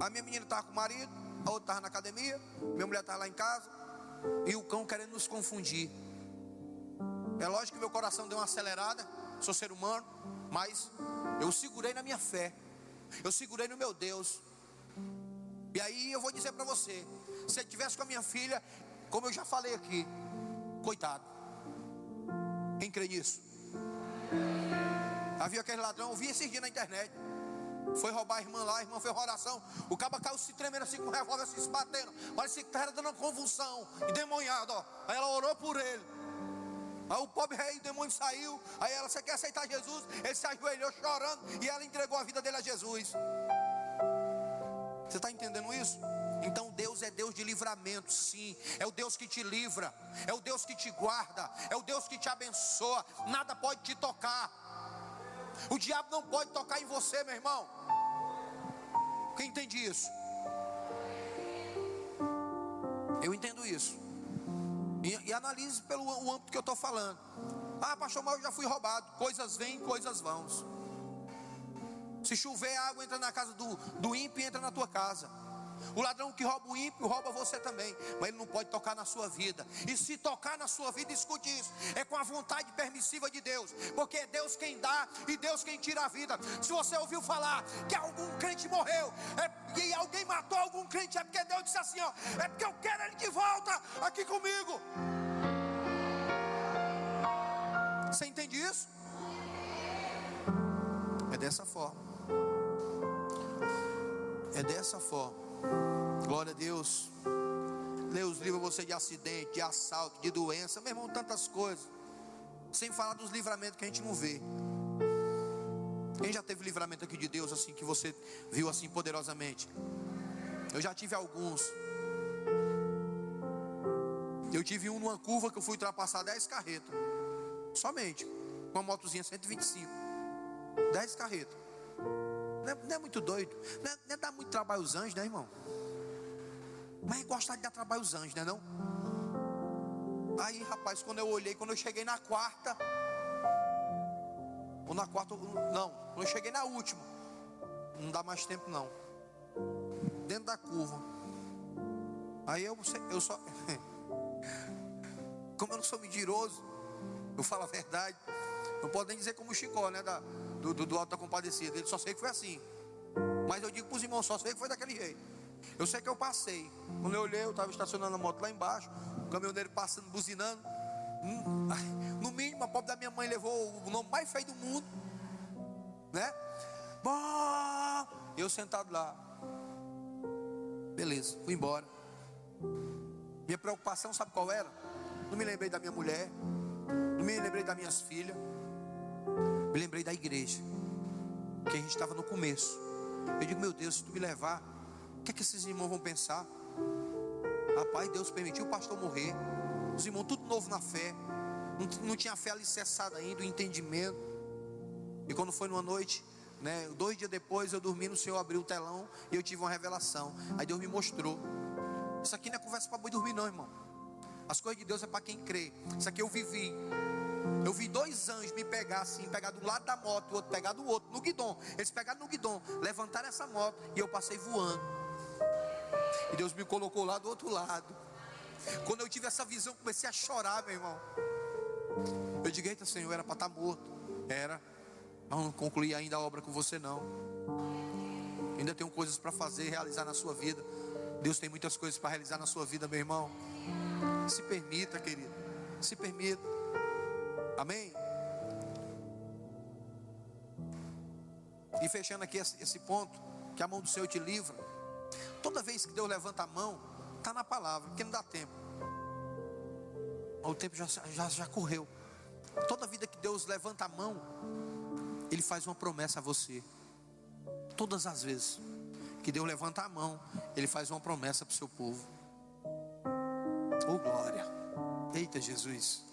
A minha menina estava com o marido, a outra estava na academia, minha mulher estava lá em casa, e o cão querendo nos confundir. É lógico que meu coração deu uma acelerada, sou ser humano, mas eu segurei na minha fé, eu segurei no meu Deus. E aí eu vou dizer para você: se eu tivesse com a minha filha, como eu já falei aqui, coitado. Quem crê nisso? Havia aquele ladrão, eu vi esses dias na internet. Foi roubar a irmã lá, a irmã fez oração. O cabo caiu se tremendo assim com o revólver, assim se batendo. Parecia que estava dando uma convulsão, endemoniado, ó. Aí ela orou por ele. Aí o pobre rei, o demônio saiu. Aí ela, você quer aceitar Jesus? Ele se ajoelhou chorando e ela entregou a vida dele a Jesus. Você está entendendo isso? Então Deus é Deus de livramento, sim. É o Deus que te livra, é o Deus que te guarda, é o Deus que te abençoa. Nada pode te tocar. O diabo não pode tocar em você, meu irmão. Quem entende isso? Eu entendo isso. E, e analise pelo âmbito que eu estou falando. Ah, pastor, mas eu já fui roubado. Coisas vêm, coisas vão. Se chover, a água entra na casa do, do ímpio e entra na tua casa. O ladrão que rouba o ímpio rouba você também, mas ele não pode tocar na sua vida. E se tocar na sua vida, escute isso: é com a vontade permissiva de Deus, porque é Deus quem dá e Deus quem tira a vida. Se você ouviu falar que algum crente morreu é, e alguém matou algum crente, é porque Deus disse assim: ó, é porque eu quero ele de volta aqui comigo. Você entende isso? É dessa forma. É dessa forma. Glória a Deus. Deus livra você de acidente, de assalto, de doença, meu irmão, tantas coisas. Sem falar dos livramentos que a gente não vê. Quem já teve livramento aqui de Deus assim que você viu assim poderosamente? Eu já tive alguns. Eu tive um numa curva que eu fui ultrapassar 10 carretas. Somente. Com uma motozinha 125. 10 carretas. Não é, não é muito doido. Não é, não é dar muito trabalho aos anjos, né, irmão? Mas é gostar de dar trabalho aos anjos, né? Não? Aí, rapaz, quando eu olhei, quando eu cheguei na quarta, ou na quarta, não, quando eu cheguei na última, não dá mais tempo não. Dentro da curva. Aí eu, eu só. Como eu não sou mentiroso, eu falo a verdade. Não pode nem dizer como o Chicó, né? Da, do, do, do Alto da Compadecida. Ele só sei que foi assim. Mas eu digo para os irmãos, só sei que foi daquele jeito. Eu sei que eu passei. Quando eu olhei, eu estava estacionando a moto lá embaixo. O caminhoneiro passando, buzinando. Hum, no mínimo, a pobre da minha mãe levou o nome mais feio do mundo. Né? Eu sentado lá. Beleza, fui embora. Minha preocupação, sabe qual era? Não me lembrei da minha mulher. Não me lembrei das minhas filhas. Me lembrei da igreja. Que a gente estava no começo. Eu digo, meu Deus, se tu me levar, o que é que esses irmãos vão pensar? Rapaz, Deus permitiu o pastor morrer. Os irmãos, tudo novo na fé. Não, não tinha fé alicerçada ainda, o entendimento. E quando foi numa noite, né, dois dias depois, eu dormi no Senhor, abriu o telão e eu tive uma revelação. Aí Deus me mostrou. Isso aqui não é conversa para boi dormir, não, irmão. As coisas de Deus é para quem crê. Isso aqui eu vivi. Eu vi dois anjos me pegar assim, pegar do lado da moto, o outro pegar do outro, no guidão. Eles pegaram no guidão, levantaram essa moto e eu passei voando. E Deus me colocou lá do outro lado. Quando eu tive essa visão, comecei a chorar, meu irmão. Eu digo, eita Senhor, era para estar tá morto. Era. Não concluí ainda a obra com você não. Ainda tenho coisas para fazer, realizar na sua vida. Deus tem muitas coisas para realizar na sua vida, meu irmão. Se permita, querido. Se permita. Amém? E fechando aqui esse, ponto, que a mão do Senhor te livra. Toda vez que Deus levanta a mão, está na palavra, porque não dá tempo. O tempo já, já, já correu. Toda vida que Deus levanta a mão, Ele faz uma promessa a você. Todas as vezes que Deus levanta a mão, Ele faz uma promessa para o seu povo. Oh glória! Eita Jesus!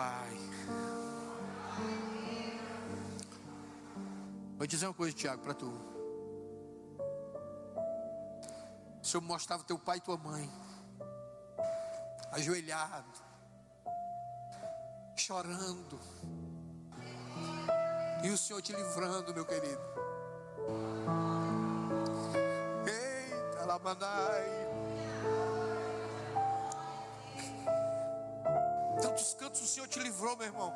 Pai! Vou dizer uma coisa, Tiago, para tu. O Senhor mostrava teu pai e tua mãe, ajoelhado, chorando, e o Senhor te livrando, meu querido. Eita, Lamanai. Tantos cantos o Senhor te livrou, meu irmão.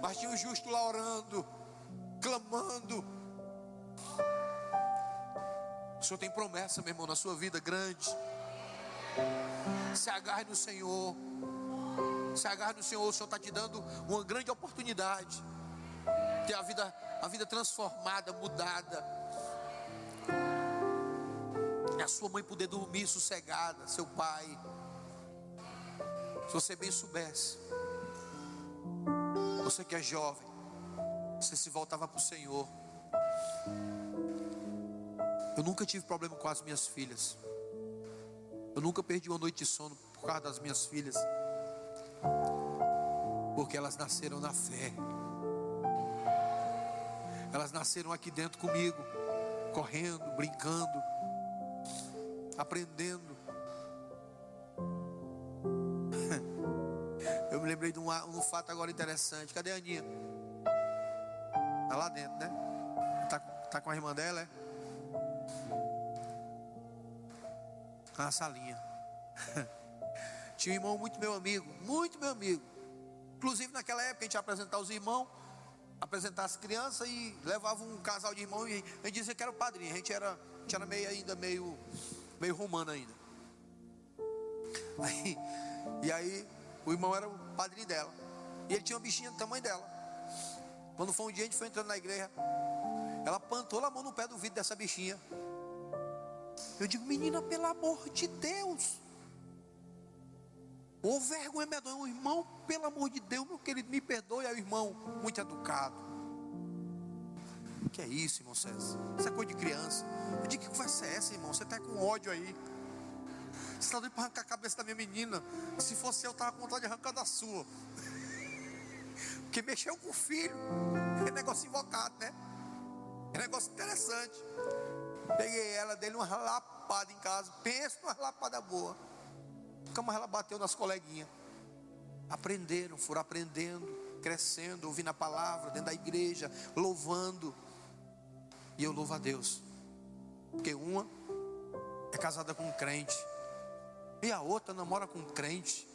Mas tinha um justo lá orando, clamando. O Senhor tem promessa, meu irmão, na sua vida grande. Se agarre no Senhor. Se agarre no Senhor, o Senhor está te dando uma grande oportunidade. Ter a vida, a vida transformada, mudada. E a sua mãe poder dormir sossegada, seu pai. Se você bem soubesse você que é jovem, você se voltava para o Senhor. Eu nunca tive problema com as minhas filhas. Eu nunca perdi uma noite de sono por causa das minhas filhas. Porque elas nasceram na fé. Elas nasceram aqui dentro comigo, correndo, brincando, aprendendo. Fato agora interessante. Cadê a Aninha? Está lá dentro, né? Está tá com a irmã dela, é? Tá na salinha. Tinha um irmão muito meu amigo, muito meu amigo. Inclusive naquela época a gente ia apresentar os irmãos, apresentar as crianças e levava um casal de irmãos e a gente dizia que era o padrinho. A gente era, a gente era meio ainda meio, meio romano ainda. Aí, e aí o irmão era o padrinho dela. E ele tinha uma bichinha do tamanho dela. Quando foi um dia, a gente foi entrando na igreja. Ela plantou a mão no pé do vidro dessa bichinha. Eu digo, menina, pelo amor de Deus. Ô vergonha medonha, o irmão, pelo amor de Deus, meu querido, me perdoe. É o irmão, muito educado. Que é isso, irmão César? Isso é coisa de criança. Eu digo, que conversa é essa, irmão? Você está com ódio aí. Você está doido para arrancar a cabeça da minha menina. Se fosse eu, estava com vontade de arrancar da sua. Porque mexeu com o filho. É negócio invocado, né? É negócio interessante. Peguei ela, dei uma lapada em casa. Pensa numa lapada boa. Nunca mais ela bateu nas coleguinhas. Aprenderam, foram aprendendo, crescendo, ouvindo a palavra dentro da igreja, louvando. E eu louvo a Deus. Porque uma é casada com um crente. E a outra namora com um crente.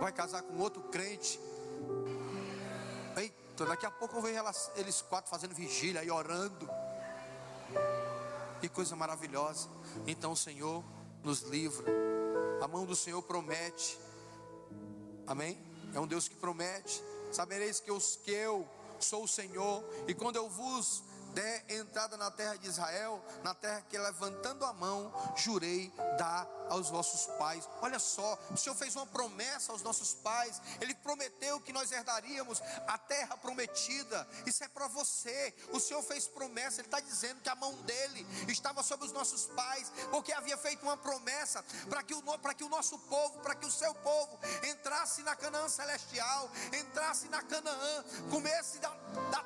Vai casar com outro crente. Eita, daqui a pouco eu vejo elas, eles quatro fazendo vigília e orando. Que coisa maravilhosa. Então o Senhor nos livra. A mão do Senhor promete. Amém? É um Deus que promete. Sabereis que, os, que eu sou o Senhor. E quando eu vos der entrada na terra de Israel, na terra que levantando a mão, jurei dar aos vossos pais. Olha só, o Senhor fez uma promessa aos nossos pais. Ele prometeu que nós herdaríamos a terra prometida. Isso é para você. O Senhor fez promessa. Ele está dizendo que a mão dele estava sobre os nossos pais, porque havia feito uma promessa para que o para que o nosso povo, para que o seu povo entrasse na Canaã celestial, entrasse na Canaã, comesse da, da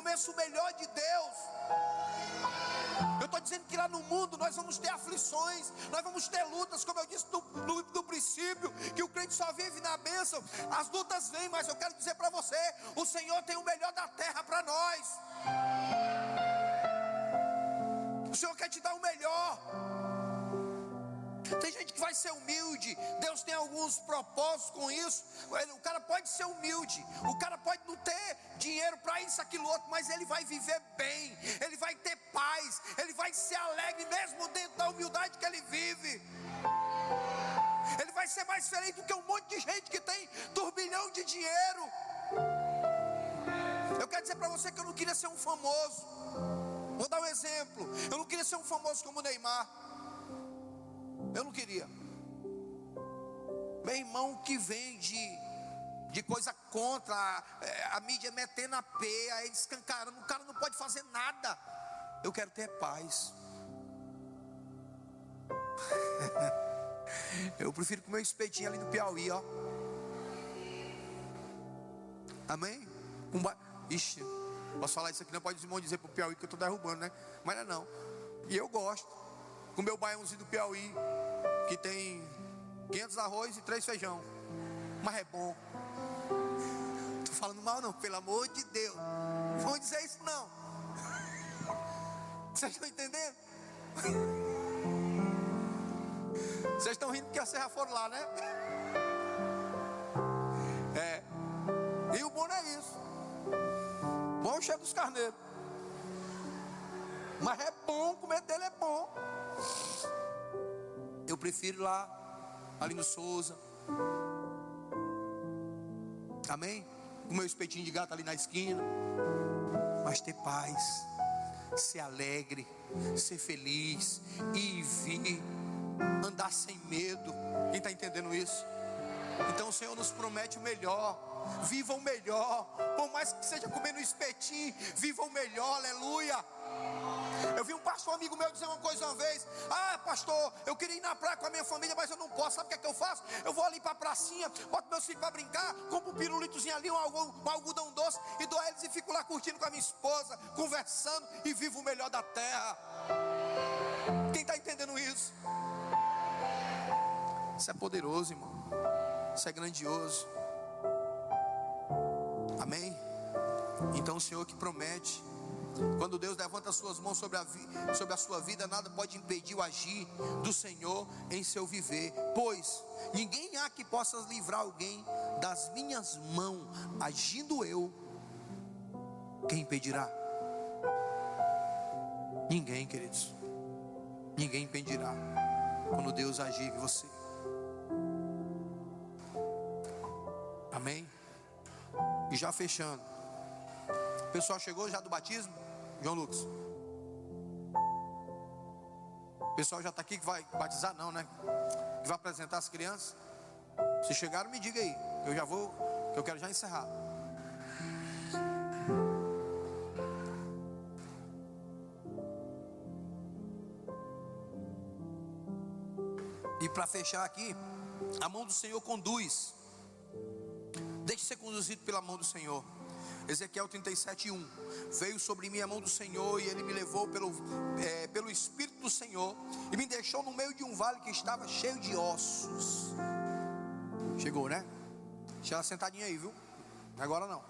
comesse o melhor de Deus. Eu estou dizendo que lá no mundo nós vamos ter aflições, nós vamos ter lutas, como eu disse no, no, no princípio, que o crente só vive na bênção. As lutas vêm, mas eu quero dizer para você: o Senhor tem o melhor da terra para nós. O Senhor quer te dar o melhor. Tem gente que vai ser humilde. Deus tem alguns propósitos com isso. O cara pode ser humilde. O cara pode não ter dinheiro para isso, aquilo outro, mas ele vai viver bem. Ele vai ter paz. Ele vai ser alegre mesmo dentro da humildade que ele vive. Ele vai ser mais feliz do que um monte de gente que tem turbilhão de dinheiro. Eu quero dizer para você que eu não queria ser um famoso. Vou dar um exemplo. Eu não queria ser um famoso como Neymar. Eu não queria. Meu irmão que vende de coisa contra, a, é, a mídia metendo a peia, escancarando, o cara não pode fazer nada. Eu quero ter paz. Eu prefiro comer um espetinho ali no Piauí, ó. Amém? Um ba... Ixi, posso falar isso aqui, não pode os irmãos dizer pro Piauí que eu estou derrubando, né? Mas não é não. E eu gosto. Comer o baiãozinho do Piauí, que tem 500 arroz e 3 feijão. Mas é bom. Tô falando mal não, pelo amor de Deus. Não vão dizer isso não. Vocês estão entendendo? Vocês estão rindo porque a serra foram lá, né? É. E o bom não é isso. Bom é cheiro dos carneiros. Mas é bom, comer dele é bom. Eu prefiro lá, ali no Souza. Amém? O meu espetinho de gato ali na esquina. Mas ter paz, ser alegre, ser feliz e vir andar sem medo. Quem está entendendo isso? Então o Senhor nos promete o melhor. Viva o melhor, por mais que seja comendo um espetinho, viva o melhor, aleluia. Eu vi um pastor amigo meu dizer uma coisa uma vez: Ah, pastor, eu queria ir na praia com a minha família, mas eu não posso. Sabe o que é que eu faço? Eu vou ali para a pracinha, boto meus filhos para brincar, compro um pirulitozinho ali, um, algodão doce e dou a eles e fico lá curtindo com a minha esposa, conversando e vivo o melhor da terra. Quem está entendendo isso? Isso é poderoso, irmão. Isso é grandioso. Amém? Então o Senhor que promete. Quando Deus levanta as suas mãos sobre a, sobre a sua vida, nada pode impedir o agir do Senhor em seu viver. Pois ninguém há que possa livrar alguém das minhas mãos, agindo eu. Quem impedirá? Ninguém, queridos. Ninguém impedirá quando Deus agir em você. Amém? E já fechando. O pessoal chegou já do batismo? João Lucas. O pessoal já está aqui que vai batizar, não, né? Que vai apresentar as crianças. Se chegaram, me diga aí. Eu já vou, que eu quero já encerrar. E para fechar aqui, a mão do Senhor conduz Deixe ser conduzido pela mão do Senhor. Ezequiel 37:1 Veio sobre mim a mão do Senhor e ele me levou pelo, é, pelo Espírito do Senhor e me deixou no meio de um vale que estava cheio de ossos. Chegou, né? Deixa sentadinha aí, viu? Agora não.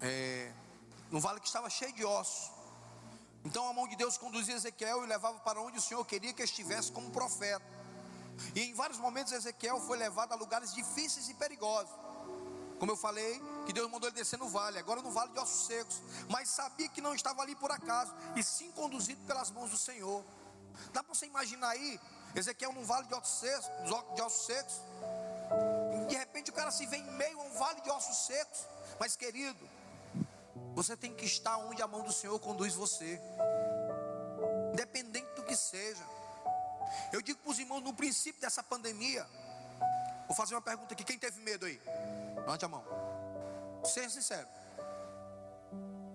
É, vale que estava cheio de ossos. Então a mão de Deus conduzia Ezequiel e levava para onde o Senhor queria que estivesse como profeta. E em vários momentos Ezequiel foi levado a lugares difíceis e perigosos. Como eu falei, que Deus mandou ele descer no vale, agora no vale de ossos secos, mas sabia que não estava ali por acaso, e sim conduzido pelas mãos do Senhor. Dá para você imaginar aí, Ezequiel num vale de ossos secos, de ossos secos. De repente o cara se vê em meio a um vale de ossos secos. Mas querido, você tem que estar onde a mão do Senhor conduz você. Independente do que seja. Eu digo para os irmãos, no princípio dessa pandemia, vou fazer uma pergunta aqui: quem teve medo aí? Levante a mão. Seja sincero.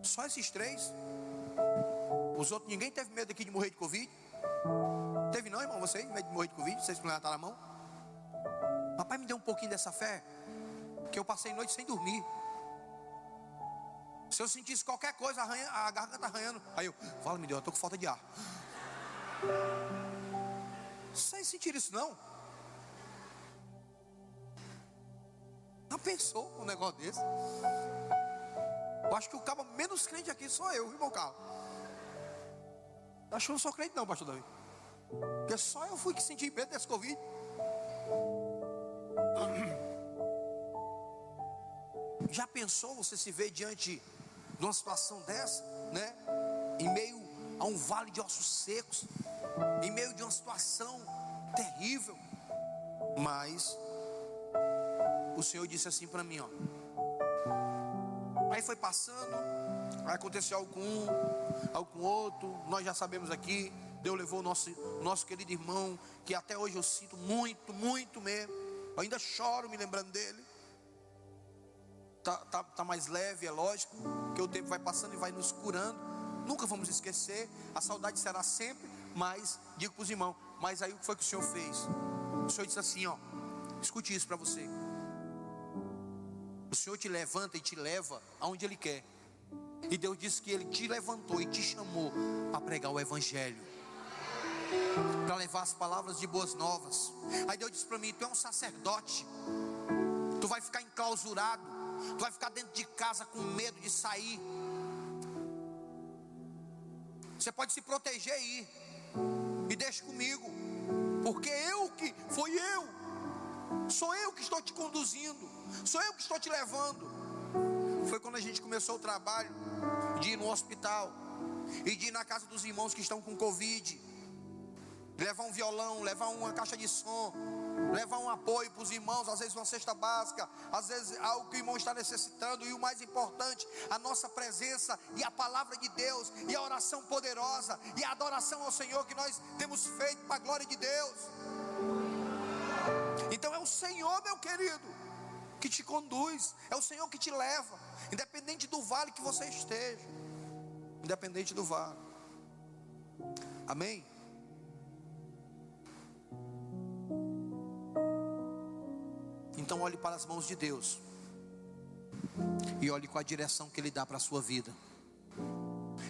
Só esses três? Os outros, ninguém teve medo aqui de morrer de Covid? Teve não, irmão? Vocês, medo de morrer de Covid? Vocês levantaram a mão? Papai me deu um pouquinho dessa fé, que eu passei noite sem dormir. Se eu sentisse qualquer coisa, arranha, a garganta arranhando, aí eu, fala, me deu, eu tô com falta de ar. Sem sentir isso não. Pensou um negócio desse? Eu acho que o cabo menos crente aqui sou eu, irmão Carlos. Acho que eu não sou crente não, pastor Davi. Porque só eu fui que senti medo desse Covid. Já pensou você se ver diante de uma situação dessa, né? Em meio a um vale de ossos secos, em meio de uma situação terrível. Mas o Senhor disse assim para mim, ó. Aí foi passando, aconteceu algo com um, algo com outro, nós já sabemos aqui. Deus levou o nosso, nosso querido irmão, que até hoje eu sinto muito, muito mesmo. Eu ainda choro me lembrando dele. Tá, tá, tá mais leve, é lógico, que o tempo vai passando e vai nos curando. Nunca vamos esquecer, a saudade será sempre, mas digo para os irmãos, mas aí o que foi que o Senhor fez? O Senhor disse assim, ó, escute isso para você. O Senhor te levanta e te leva aonde Ele quer. E Deus disse que Ele te levantou e te chamou para pregar o Evangelho, para levar as palavras de boas novas. Aí Deus disse para mim: Tu é um sacerdote, tu vai ficar enclausurado, tu vai ficar dentro de casa com medo de sair. Você pode se proteger aí, e deixe comigo, porque eu que, foi eu, sou eu que estou te conduzindo, sou eu que estou te levando. Foi quando a gente começou o trabalho de ir no hospital e de ir na casa dos irmãos que estão com Covid, levar um violão, levar uma caixa de som, levar um apoio para os irmãos, às vezes uma cesta básica, às vezes algo que o irmão está necessitando, e o mais importante, a nossa presença e a palavra de Deus, e a oração poderosa, e a adoração ao Senhor que nós temos feito para a glória de Deus. Então é o Senhor, meu querido, que te conduz, é o Senhor que te leva, independente do vale que você esteja, independente do vale. Amém? Então olhe para as mãos de Deus. E olhe com a direção que Ele dá para a sua vida.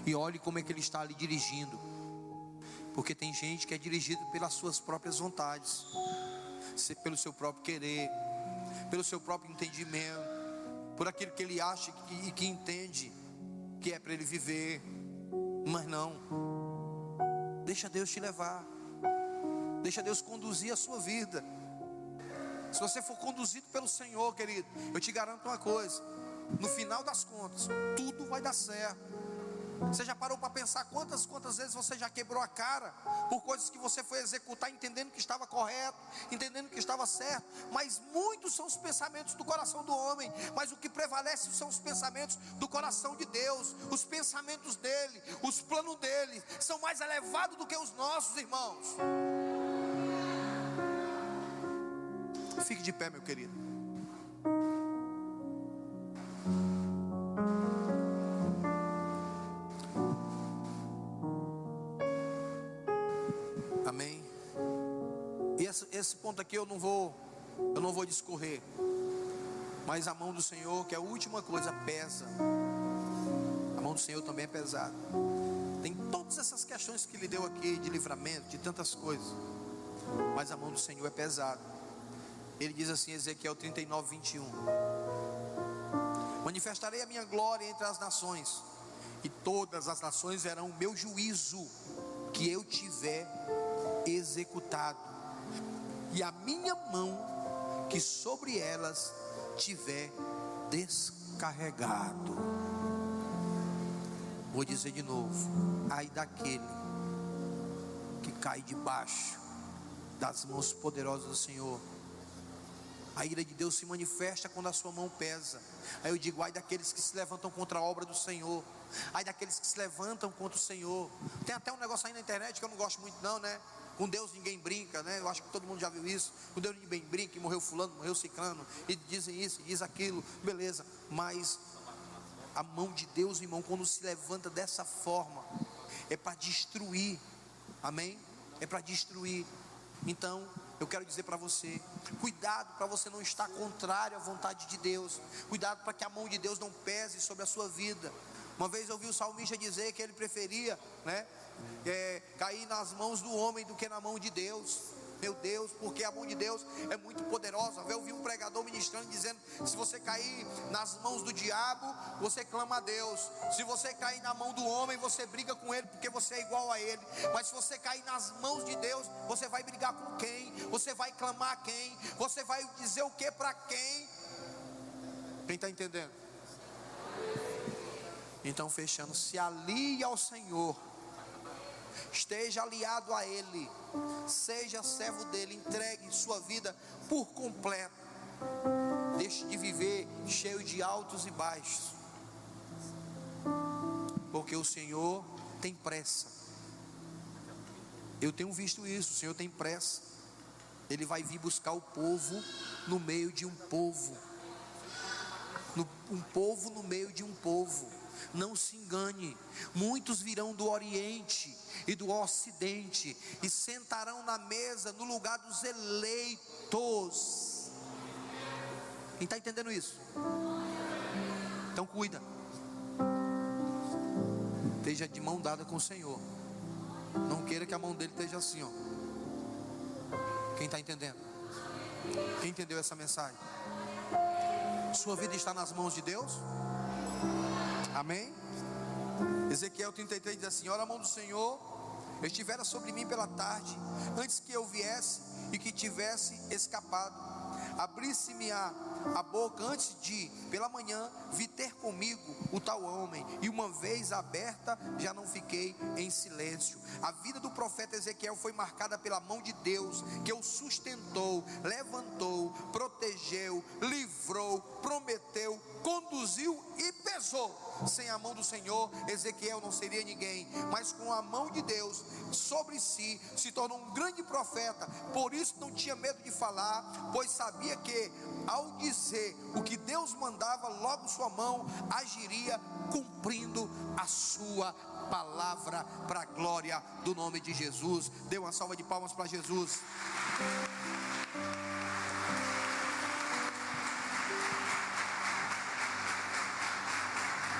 E olhe como é que Ele está lhe dirigindo. Porque tem gente que é dirigido pelas suas próprias vontades, pelo seu próprio querer, pelo seu próprio entendimento, por aquilo que ele acha e que entende que é para ele viver. Mas não. Deixa Deus te levar. Deixa Deus conduzir a sua vida. Se você for conduzido pelo Senhor, querido, eu te garanto uma coisa: no final das contas, tudo vai dar certo. Você já parou para pensar quantas, quantas vezes você já quebrou a cara por coisas que você foi executar entendendo que estava correto, entendendo que estava certo, mas muitos são os pensamentos do coração do homem, mas o que prevalece são os pensamentos do coração de Deus, os pensamentos dele, os planos dele são mais elevados do que os nossos, irmãos. Fique de pé, meu querido. Aqui eu não vou, eu não vou discorrer. Mas a mão do Senhor, que é a última coisa, pesa. A mão do Senhor também é pesada. Tem todas essas questões que Ele deu aqui de livramento, de tantas coisas. Mas a mão do Senhor é pesada. Ele diz assim, Ezequiel 39, 21. Manifestarei a minha glória entre as nações, e todas as nações verão o meu juízo que eu tiver executado, e a minha mão que sobre elas tiver descarregado. Vou dizer de novo: ai daquele que cai debaixo das mãos poderosas do Senhor a ira de Deus se manifesta quando a sua mão pesa. Aí eu digo, ai daqueles que se levantam contra a obra do Senhor. Ai daqueles que se levantam contra o Senhor. Tem até um negócio aí na internet que eu não gosto muito não, né? Com Deus ninguém brinca, né? Eu acho que todo mundo já viu isso. Com Deus ninguém brinca, e morreu fulano, morreu ciclano, e dizem isso, e diz aquilo, beleza. Mas a mão de Deus, irmão, quando se levanta dessa forma, é para destruir. Amém? É para destruir. Então, eu quero dizer para você: cuidado para você não estar contrário à vontade de Deus, cuidado para que a mão de Deus não pese sobre a sua vida. Uma vez eu ouvi o salmista dizer que ele preferia né, é, cair nas mãos do homem do que na mão de Deus meu Deus, porque a mão de Deus é muito poderosa. Eu vi um pregador ministrando dizendo: se você cair nas mãos do diabo, você clama a Deus. Se você cair na mão do homem, você briga com ele, porque você é igual a ele. Mas se você cair nas mãos de Deus, você vai brigar com quem? Você vai clamar a quem? Você vai dizer o que para quem? Quem está entendendo? Então, fechando, se alie ao Senhor esteja aliado a Ele, seja servo dele, entregue sua vida por completo. Deixe de viver cheio de altos e baixos, porque o Senhor tem pressa. Eu tenho visto isso, o Senhor tem pressa. Ele vai vir buscar o povo no meio de um povo. No, um povo no meio de um povo. Não se engane, muitos virão do Oriente e do Ocidente e sentarão na mesa no lugar dos eleitos. Quem está entendendo isso? Então cuida. Esteja de mão dada com o Senhor. Não queira que a mão dele esteja assim, ó. Quem está entendendo? Quem entendeu essa mensagem? Sua vida está nas mãos de Deus? Amém? Ezequiel 33 diz assim: Ora, a mão do Senhor estivera sobre mim pela tarde, antes que eu viesse e que tivesse escapado. Abrisse-me a, a boca antes de, pela manhã, vi ter comigo o tal homem, e uma vez aberta, já não fiquei em silêncio. A vida do profeta Ezequiel foi marcada pela mão de Deus, que o sustentou, levantou, protegeu, livrou, prometeu, conduziu e pesou. Sem a mão do Senhor, Ezequiel não seria ninguém, mas com a mão de Deus sobre si, se tornou um grande profeta. Por isso não tinha medo de falar, pois sabia que ao dizer o que Deus mandava, logo sua mão agiria cumprindo a sua palavra para a glória do nome de Jesus. Dê uma salva de palmas para Jesus.